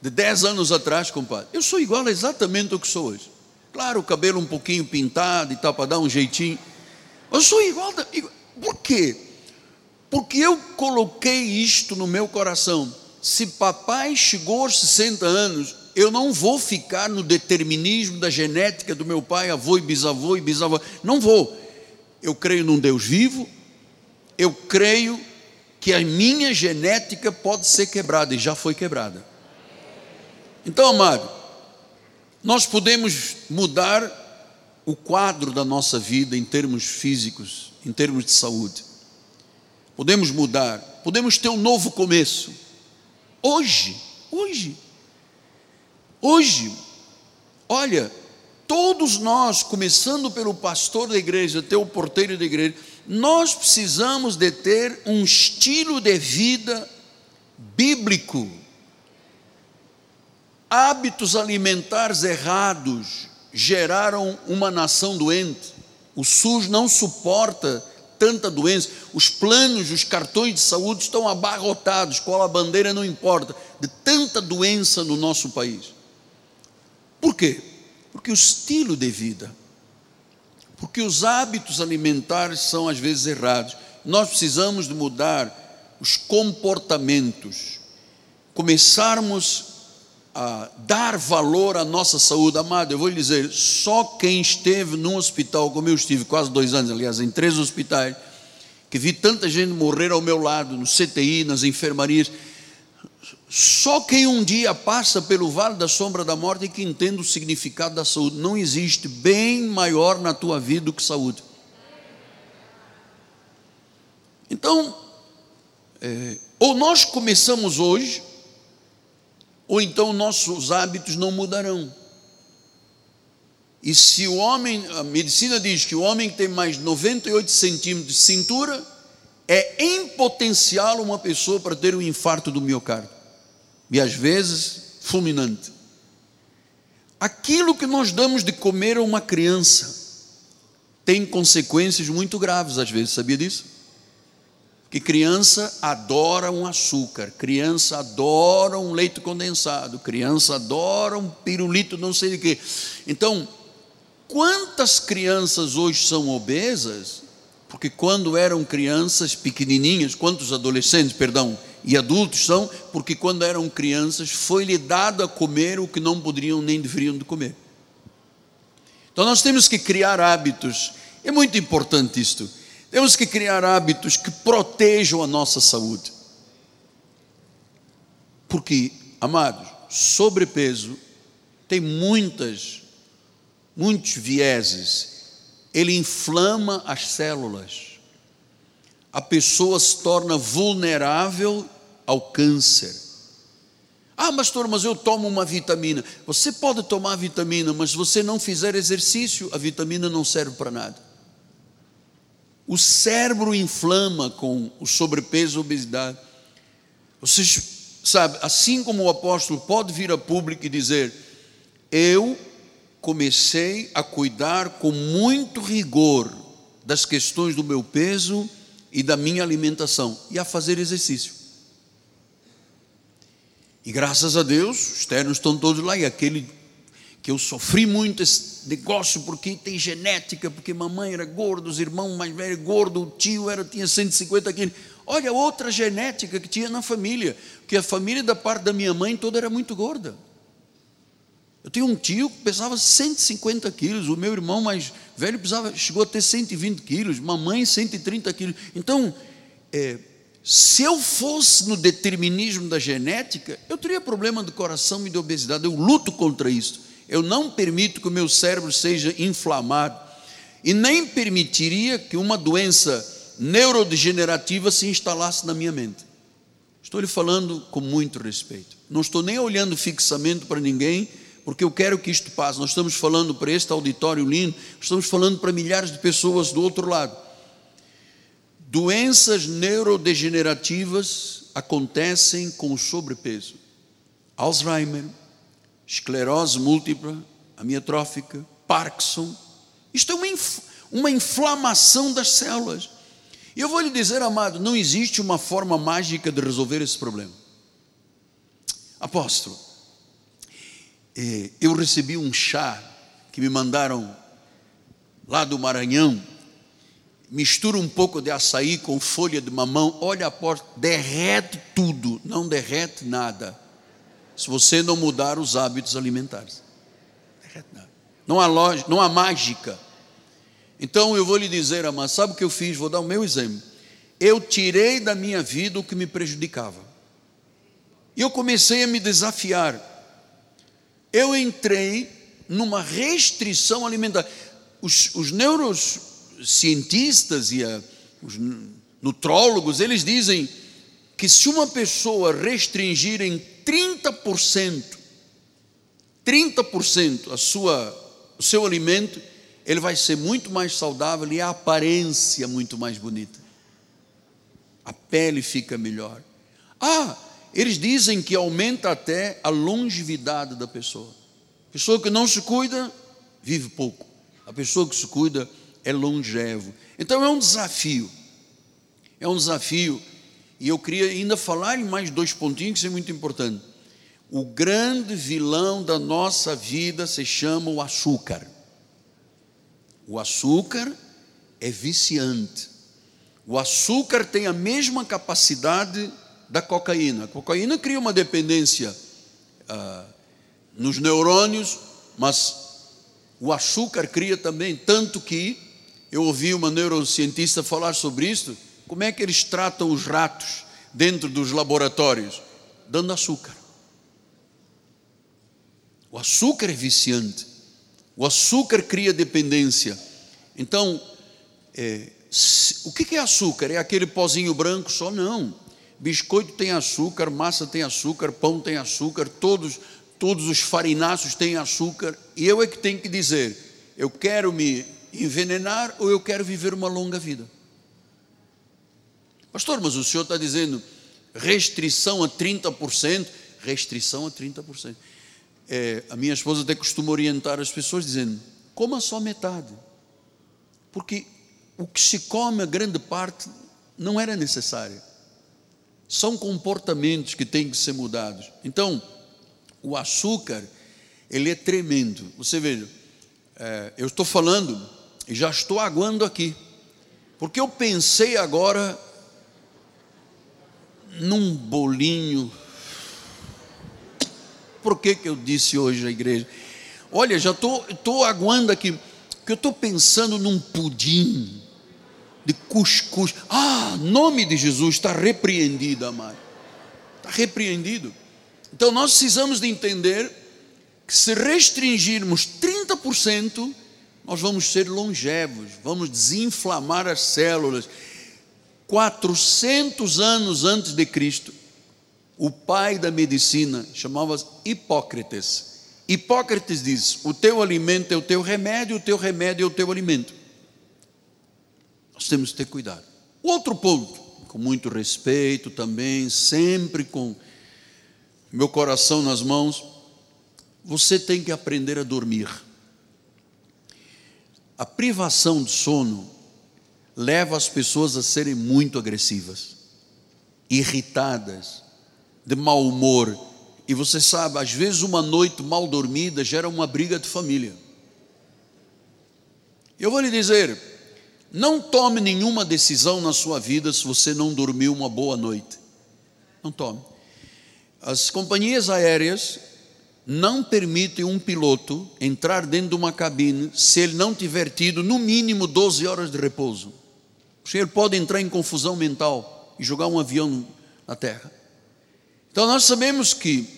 de 10 anos atrás, compadre, eu sou igual exatamente ao que sou hoje. Claro, o cabelo um pouquinho pintado e tal, para dar um jeitinho. Eu sou igual, igual. Por quê? Porque eu coloquei isto no meu coração. Se papai chegou aos 60 anos, eu não vou ficar no determinismo da genética do meu pai, avô e bisavô e bisavô. Não vou. Eu creio num Deus vivo. Eu creio que a minha genética pode ser quebrada e já foi quebrada. Então, amado, nós podemos mudar o quadro da nossa vida em termos físicos, em termos de saúde. Podemos mudar, podemos ter um novo começo. Hoje, hoje, hoje, olha, todos nós, começando pelo pastor da igreja, até o porteiro da igreja, nós precisamos de ter um estilo de vida bíblico. Hábitos alimentares errados geraram uma nação doente. O SUS não suporta tanta doença. Os planos, os cartões de saúde estão abarrotados, qual a bandeira não importa, de tanta doença no nosso país. Por quê? Porque o estilo de vida, porque os hábitos alimentares são às vezes errados. Nós precisamos de mudar os comportamentos, começarmos a dar valor à nossa saúde. Amado, eu vou lhe dizer, só quem esteve num hospital, como eu estive quase dois anos, aliás, em três hospitais, que vi tanta gente morrer ao meu lado, no CTI, nas enfermarias, só quem um dia passa pelo vale da sombra da morte é que entende o significado da saúde. Não existe bem maior na tua vida do que saúde. Então, é, ou nós começamos hoje, ou então nossos hábitos não mudarão. E se o homem, a medicina diz que o homem que tem mais 98 centímetros de cintura, é em potencial uma pessoa para ter um infarto do miocárdio e às vezes fulminante. Aquilo que nós damos de comer a uma criança tem consequências muito graves, às vezes, sabia disso? Que criança adora um açúcar, criança adora um leite condensado, criança adora um pirulito, não sei de quê. Então, quantas crianças hoje são obesas? Porque quando eram crianças pequenininhas, quantos adolescentes, perdão, e adultos são, porque quando eram crianças foi-lhe dado a comer o que não poderiam nem deveriam de comer. Então nós temos que criar hábitos, é muito importante isto. Temos que criar hábitos que protejam a nossa saúde. Porque, amados, sobrepeso tem muitas, muitos vieses. Ele inflama as células a pessoa se torna vulnerável ao câncer. Ah, pastor, mas eu tomo uma vitamina. Você pode tomar vitamina, mas se você não fizer exercício, a vitamina não serve para nada. O cérebro inflama com o sobrepeso e obesidade. Você sabe, assim como o apóstolo pode vir a público e dizer: Eu comecei a cuidar com muito rigor das questões do meu peso e da minha alimentação e a fazer exercício. E graças a Deus, os ternos estão todos lá, e aquele que eu sofri muito esse negócio, porque tem genética, porque mamãe era gorda, os irmãos mais velhos gordo, o tio era, tinha 150 quilos. Olha, outra genética que tinha na família, porque a família da parte da minha mãe toda era muito gorda. Eu tinha um tio que pesava 150 quilos, o meu irmão mais velho pesava, chegou a ter 120 quilos, mamãe 130 quilos. Então, é, se eu fosse no determinismo da genética, eu teria problema do coração e de obesidade. Eu luto contra isso. Eu não permito que o meu cérebro seja inflamado e nem permitiria que uma doença neurodegenerativa se instalasse na minha mente. Estou lhe falando com muito respeito. Não estou nem olhando fixamente para ninguém porque eu quero que isto passe. Nós estamos falando para este auditório lindo, estamos falando para milhares de pessoas do outro lado. Doenças neurodegenerativas acontecem com sobrepeso. Alzheimer, esclerose múltipla, amiotrófica, Parkinson. Isto é uma, uma inflamação das células. E eu vou lhe dizer, amado, não existe uma forma mágica de resolver esse problema. Apóstolo, eu recebi um chá que me mandaram lá do Maranhão, mistura um pouco de açaí com folha de mamão, olha a porta, derrete tudo, não derrete nada, se você não mudar os hábitos alimentares. Não há, não há mágica. Então eu vou lhe dizer, amado, sabe o que eu fiz? Vou dar o meu exemplo. Eu tirei da minha vida o que me prejudicava. E eu comecei a me desafiar eu entrei numa restrição alimentar. Os, os neurocientistas e a, os nutrólogos, eles dizem que se uma pessoa restringir em 30%, 30% a sua, o seu alimento, ele vai ser muito mais saudável e a aparência muito mais bonita. A pele fica melhor. Ah, eles dizem que aumenta até a longevidade da pessoa. A pessoa que não se cuida, vive pouco. A pessoa que se cuida é longevo. Então é um desafio. É um desafio. E eu queria ainda falar em mais dois pontinhos que são muito importantes. O grande vilão da nossa vida se chama o açúcar. O açúcar é viciante. O açúcar tem a mesma capacidade da cocaína. A cocaína cria uma dependência ah, nos neurônios, mas o açúcar cria também, tanto que eu ouvi uma neurocientista falar sobre isso, como é que eles tratam os ratos dentro dos laboratórios? Dando açúcar. O açúcar é viciante. O açúcar cria dependência. Então, é, o que é açúcar? É aquele pozinho branco só? Não. Biscoito tem açúcar, massa tem açúcar, pão tem açúcar, todos, todos os farináceos têm açúcar. E eu é que tenho que dizer: eu quero me envenenar ou eu quero viver uma longa vida? Pastor, mas o senhor está dizendo restrição a 30%, restrição a 30%. É, a minha esposa até costuma orientar as pessoas dizendo: coma só metade. Porque o que se come, a grande parte, não era necessário. São comportamentos que têm que ser mudados. Então, o açúcar, ele é tremendo. Você veja, é, eu estou falando e já estou aguando aqui, porque eu pensei agora num bolinho. Por que, que eu disse hoje à igreja? Olha, já estou aguando aqui que eu estou pensando num pudim de cuscuz. Ah, nome de Jesus está repreendido, amado. Está repreendido. Então nós precisamos de entender que se restringirmos 30%, nós vamos ser longevos, vamos desinflamar as células. 400 anos antes de Cristo, o pai da medicina chamava-se Hipócrates Hipócrates diz: o teu alimento é o teu remédio, o teu remédio é o teu alimento. Nós temos que ter cuidado. Outro ponto, com muito respeito também, sempre com meu coração nas mãos, você tem que aprender a dormir. A privação de sono leva as pessoas a serem muito agressivas, irritadas, de mau humor e você sabe, às vezes uma noite mal dormida gera uma briga de família. Eu vou lhe dizer, não tome nenhuma decisão na sua vida se você não dormiu uma boa noite. Não tome. As companhias aéreas não permitem um piloto entrar dentro de uma cabine se ele não tiver tido no mínimo 12 horas de repouso. Porque ele pode entrar em confusão mental e jogar um avião na terra. Então nós sabemos que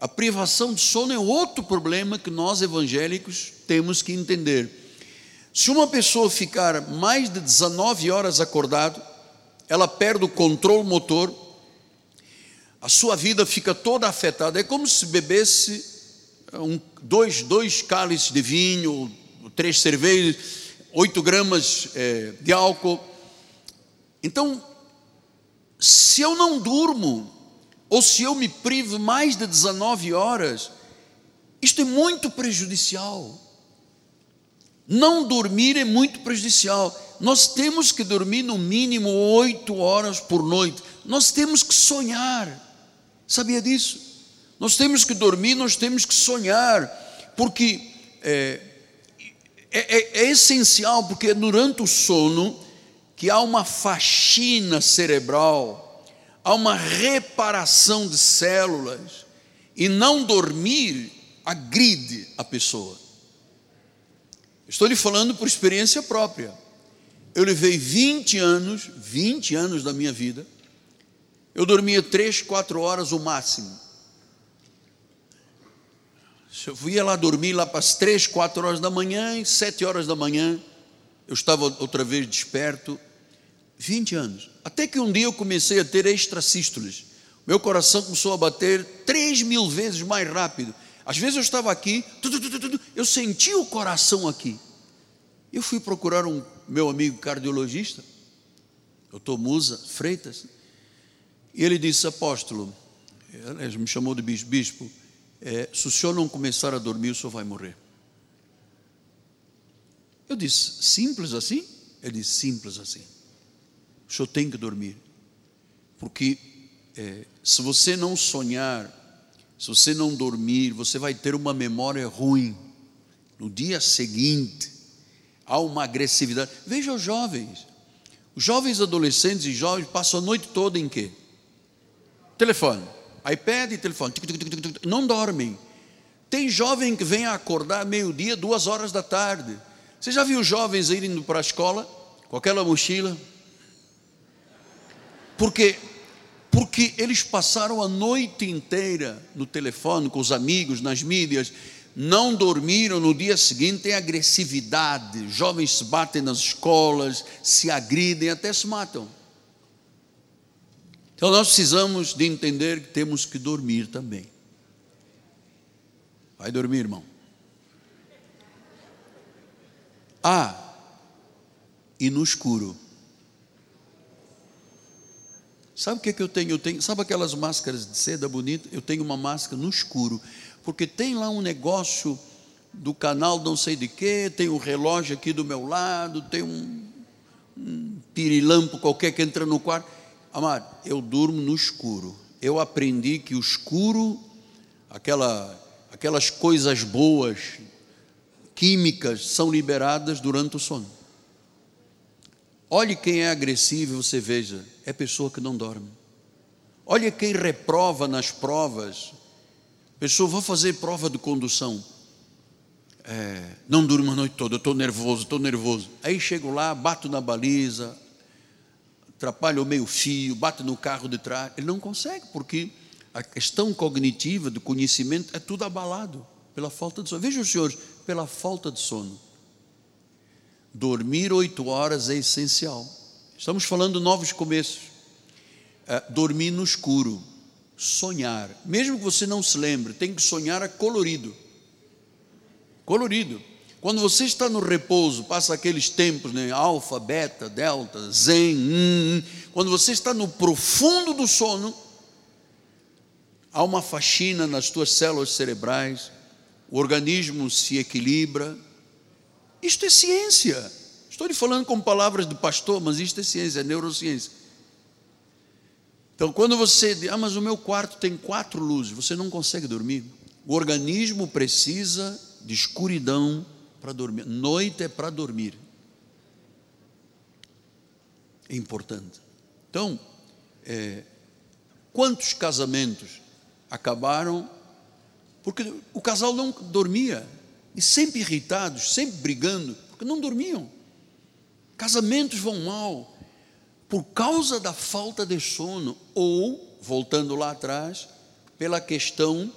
a privação de sono é outro problema que nós evangélicos temos que entender. Se uma pessoa ficar mais de 19 horas acordado, ela perde o controle motor, a sua vida fica toda afetada. É como se bebesse um, dois, dois cálices de vinho, três cervejas, oito gramas é, de álcool. Então, se eu não durmo, ou se eu me privo mais de 19 horas, isto é muito prejudicial. Não dormir é muito prejudicial. Nós temos que dormir no mínimo oito horas por noite. Nós temos que sonhar. Sabia disso? Nós temos que dormir, nós temos que sonhar, porque é, é, é, é essencial, porque é durante o sono que há uma faxina cerebral há uma reparação de células, e não dormir agride a pessoa. Estou lhe falando por experiência própria. Eu levei 20 anos, 20 anos da minha vida, eu dormia 3, 4 horas o máximo. Eu ia lá dormir lá para as 3, 4 horas da manhã, e 7 horas da manhã, eu estava outra vez desperto, 20 anos. Até que um dia eu comecei a ter extrasístoles. Meu coração começou a bater 3 mil vezes mais rápido. Às vezes eu estava aqui, eu senti o coração aqui. Eu fui procurar um meu amigo cardiologista, doutor Musa Freitas, e ele disse: Apóstolo, ele me chamou de bispo, bispo é, se o senhor não começar a dormir, o senhor vai morrer. Eu disse: Simples assim? Ele disse: Simples assim. O senhor tem que dormir, porque é, se você não sonhar, se você não dormir, você vai ter uma memória ruim. No dia seguinte, há uma agressividade. Veja os jovens. Os jovens adolescentes e jovens passam a noite toda em quê? Telefone. iPad e telefone. Não dormem. Tem jovem que vem acordar meio-dia, duas horas da tarde. Você já viu jovens indo para a escola com aquela mochila? Porque porque eles passaram a noite inteira no telefone com os amigos, nas mídias, não dormiram no dia seguinte, tem agressividade, jovens se batem nas escolas, se agridem, até se matam. Então nós precisamos de entender que temos que dormir também. Vai dormir, irmão. Ah, e no escuro. Sabe o que, que eu tenho? Eu tenho, sabe aquelas máscaras de seda bonita? Eu tenho uma máscara no escuro, porque tem lá um negócio do canal não sei de quê, tem um relógio aqui do meu lado, tem um, um pirilampo qualquer que entra no quarto. Amado, eu durmo no escuro. Eu aprendi que o escuro, aquela, aquelas coisas boas, químicas, são liberadas durante o sono. Olhe quem é agressivo e você veja, é pessoa que não dorme. Olha quem reprova nas provas. Pessoa, vou fazer prova de condução. É, não durmo a noite toda, estou nervoso, estou nervoso. Aí chego lá, bato na baliza, atrapalho o meio fio, bato no carro de trás. Ele não consegue, porque a questão cognitiva, do conhecimento, é tudo abalado pela falta de sono. Veja os senhores, pela falta de sono. Dormir oito horas é essencial. Estamos falando de novos começos. É, dormir no escuro, sonhar. Mesmo que você não se lembre, tem que sonhar a colorido. Colorido. Quando você está no repouso, passa aqueles tempos, né? alfa, beta, delta, zen, hum, hum. quando você está no profundo do sono, há uma faxina nas tuas células cerebrais, o organismo se equilibra, isto é ciência. Estou lhe falando com palavras de pastor, mas isto é ciência, é neurociência. Então, quando você diz, ah, mas o meu quarto tem quatro luzes, você não consegue dormir. O organismo precisa de escuridão para dormir. Noite é para dormir. É importante. Então, é, quantos casamentos acabaram porque o casal não dormia? E sempre irritados, sempre brigando, porque não dormiam. Casamentos vão mal por causa da falta de sono ou, voltando lá atrás, pela questão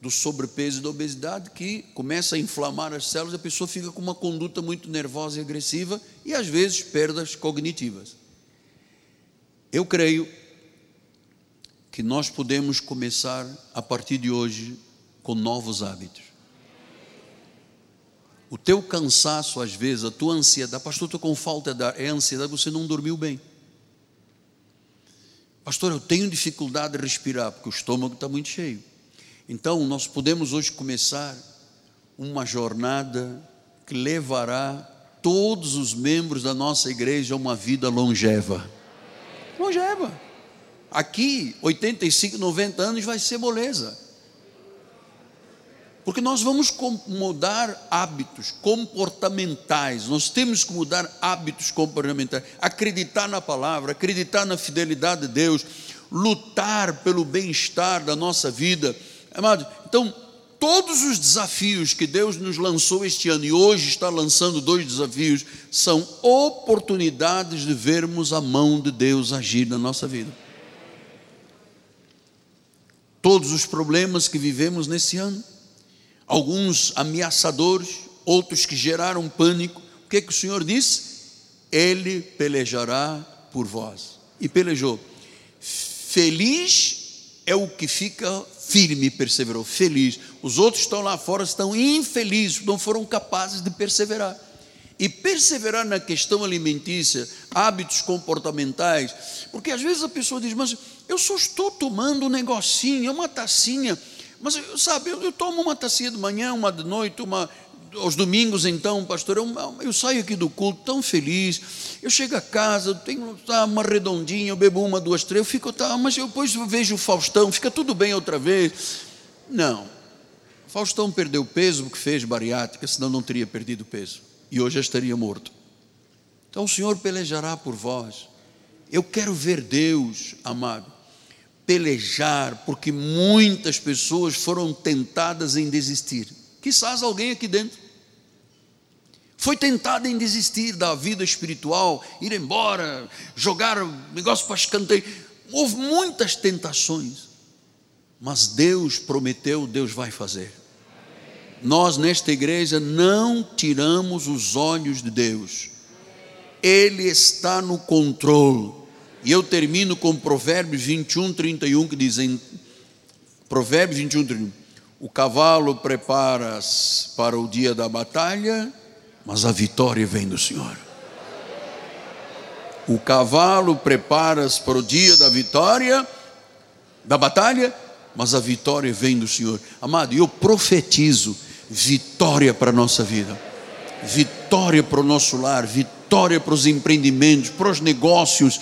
do sobrepeso e da obesidade que começa a inflamar as células, a pessoa fica com uma conduta muito nervosa e agressiva e às vezes perdas cognitivas. Eu creio que nós podemos começar a partir de hoje com novos hábitos o teu cansaço, às vezes, a tua ansiedade, pastor, estou com falta de ar, é ansiedade, você não dormiu bem. Pastor, eu tenho dificuldade de respirar, porque o estômago está muito cheio. Então, nós podemos hoje começar uma jornada que levará todos os membros da nossa igreja a uma vida longeva. Longeva. Aqui, 85, 90 anos vai ser moleza. Porque nós vamos mudar hábitos comportamentais, nós temos que mudar hábitos comportamentais, acreditar na palavra, acreditar na fidelidade de Deus, lutar pelo bem-estar da nossa vida. Amado, então, todos os desafios que Deus nos lançou este ano e hoje está lançando dois desafios, são oportunidades de vermos a mão de Deus agir na nossa vida. Todos os problemas que vivemos nesse ano, alguns ameaçadores, outros que geraram pânico. O que, é que o Senhor disse? Ele pelejará por vós. E pelejou. Feliz é o que fica firme e perseverou. Feliz. Os outros estão lá fora, estão infelizes, não foram capazes de perseverar. e perseverar na questão alimentícia, hábitos comportamentais, porque às vezes a pessoa diz, mas eu só estou tomando um negocinho, é uma tacinha, mas sabe, eu, eu tomo uma tacinha de manhã, uma de noite, uma aos domingos, então, pastor, eu, eu, saio aqui do culto tão feliz. Eu chego a casa, tenho tá, uma redondinha, eu bebo uma, duas, três, eu fico, tá, mas eu depois vejo o Faustão, fica tudo bem outra vez. Não. Faustão perdeu peso porque fez bariátrica, senão não teria perdido peso. E hoje já estaria morto. Então o Senhor pelejará por vós. Eu quero ver Deus, amado, pelejar, porque muitas pessoas foram tentadas em desistir. Quizás alguém aqui dentro foi tentado em desistir da vida espiritual, ir embora, jogar o negócio para escanteio. Houve muitas tentações, mas Deus prometeu, Deus vai fazer. Nós nesta igreja não tiramos os olhos de Deus, Ele está no controle. E eu termino com Provérbios 21, 31, que dizem: Provérbios 21, 31. O cavalo prepara-se para o dia da batalha, mas a vitória vem do Senhor. O cavalo prepara-se para o dia da vitória, da batalha, mas a vitória vem do Senhor. Amado, eu profetizo vitória para a nossa vida, vitória para o nosso lar, vitória para os empreendimentos, para os negócios,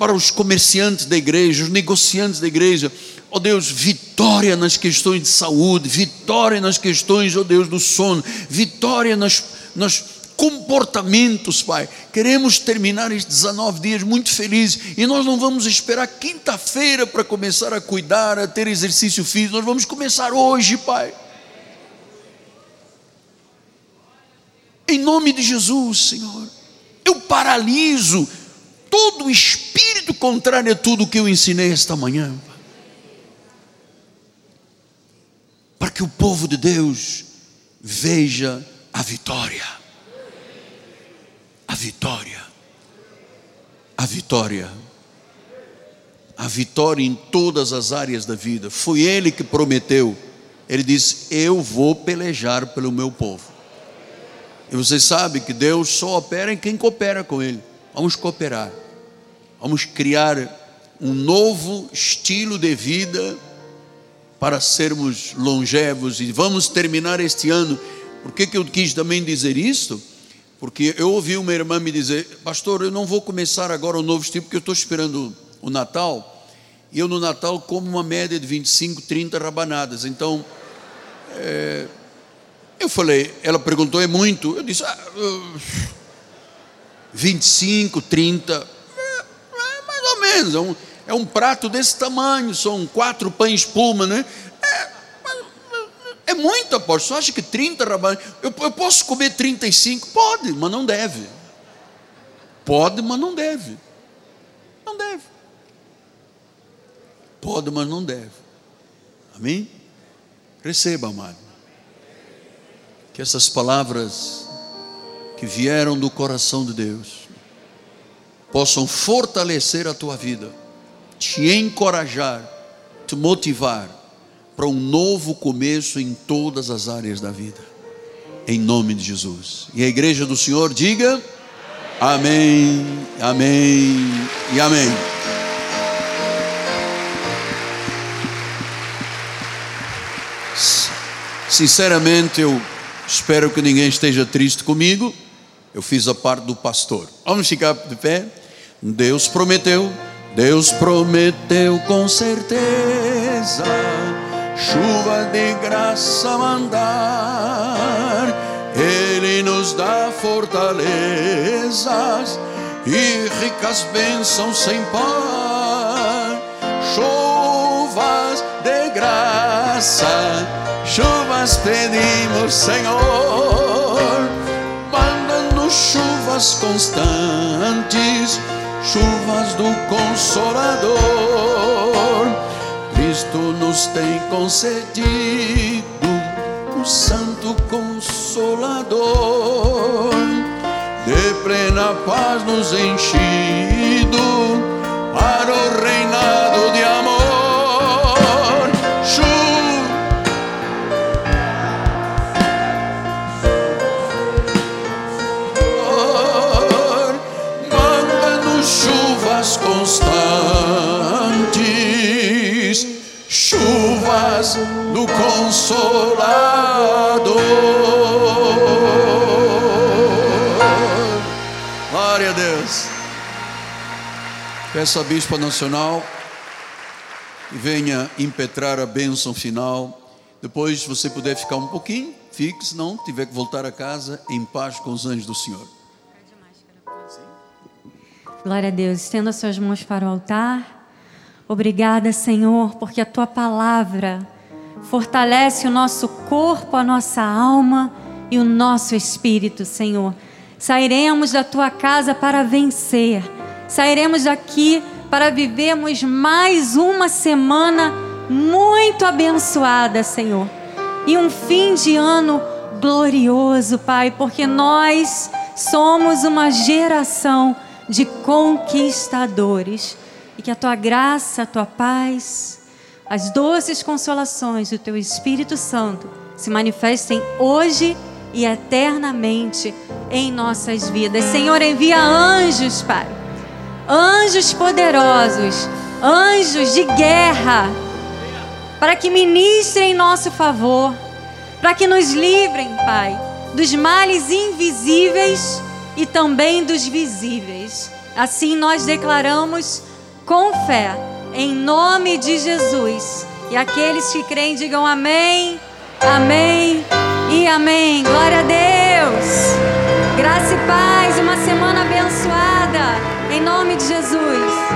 para os comerciantes da igreja, os negociantes da igreja ó oh Deus, vitória nas questões de saúde, vitória nas questões, ó oh Deus, do sono, vitória nas, nos comportamentos, Pai. Queremos terminar estes 19 dias muito felizes e nós não vamos esperar quinta-feira para começar a cuidar, a ter exercício físico, nós vamos começar hoje, Pai. Em nome de Jesus, Senhor, eu paraliso todo o espírito contrário a tudo que eu ensinei esta manhã. para que o povo de Deus veja a vitória. A vitória. A vitória. A vitória em todas as áreas da vida. Foi Ele que prometeu. Ele disse: Eu vou pelejar pelo meu povo. E você sabe que Deus só opera em quem coopera com Ele. Vamos cooperar. Vamos criar um novo estilo de vida para sermos longevos e vamos terminar este ano. Por que, que eu quis também dizer isso? Porque eu ouvi uma irmã me dizer, pastor, eu não vou começar agora o novo estilo, porque eu estou esperando o Natal, e eu no Natal como uma média de 25, 30 rabanadas. Então, é, eu falei, ela perguntou, é muito? Eu disse, ah, 25, 30, é, é mais ou menos, é um, é um prato desse tamanho, são quatro pães espuma, né? É, é muito, apóstolo. Você acha que 30 rabanos. Eu, eu posso comer 35? Pode, mas não deve. Pode, mas não deve. Não deve. Pode, mas não deve. Amém? Receba, amado. Que essas palavras que vieram do coração de Deus possam fortalecer a tua vida te encorajar, te motivar para um novo começo em todas as áreas da vida. Em nome de Jesus. E a igreja do Senhor diga: Amém, Amém e Amém. Sinceramente, eu espero que ninguém esteja triste comigo. Eu fiz a parte do pastor. Vamos ficar de pé. Deus prometeu Deus prometeu com certeza chuva de graça mandar. Ele nos dá fortalezas e ricas bênçãos sem par. Chuvas de graça, chuvas pedimos, Senhor. Manda-nos chuvas constantes chuvas do Consolador. Cristo nos tem concedido o Santo Consolador, de plena paz nos enchido para o reinado de amor. Do Consolador. Glória a Deus. Peço à Bispa Nacional que venha impetrar a bênção final. Depois, se você puder ficar um pouquinho, fique, se não, tiver que voltar a casa em paz com os anjos do Senhor. Glória a Deus. Estenda suas mãos para o altar. Obrigada, Senhor, porque a tua palavra fortalece o nosso corpo, a nossa alma e o nosso espírito, Senhor. Sairemos da tua casa para vencer. Sairemos daqui para vivermos mais uma semana muito abençoada, Senhor. E um fim de ano glorioso, Pai, porque nós somos uma geração de conquistadores. E que a tua graça, a tua paz, as doces consolações do teu Espírito Santo se manifestem hoje e eternamente em nossas vidas. Senhor, envia anjos, Pai. Anjos poderosos, anjos de guerra, para que ministrem em nosso favor, para que nos livrem, Pai, dos males invisíveis e também dos visíveis. Assim nós declaramos com fé, em nome de Jesus. E aqueles que creem, digam amém, amém e amém. Glória a Deus. Graça e paz, uma semana abençoada. Em nome de Jesus.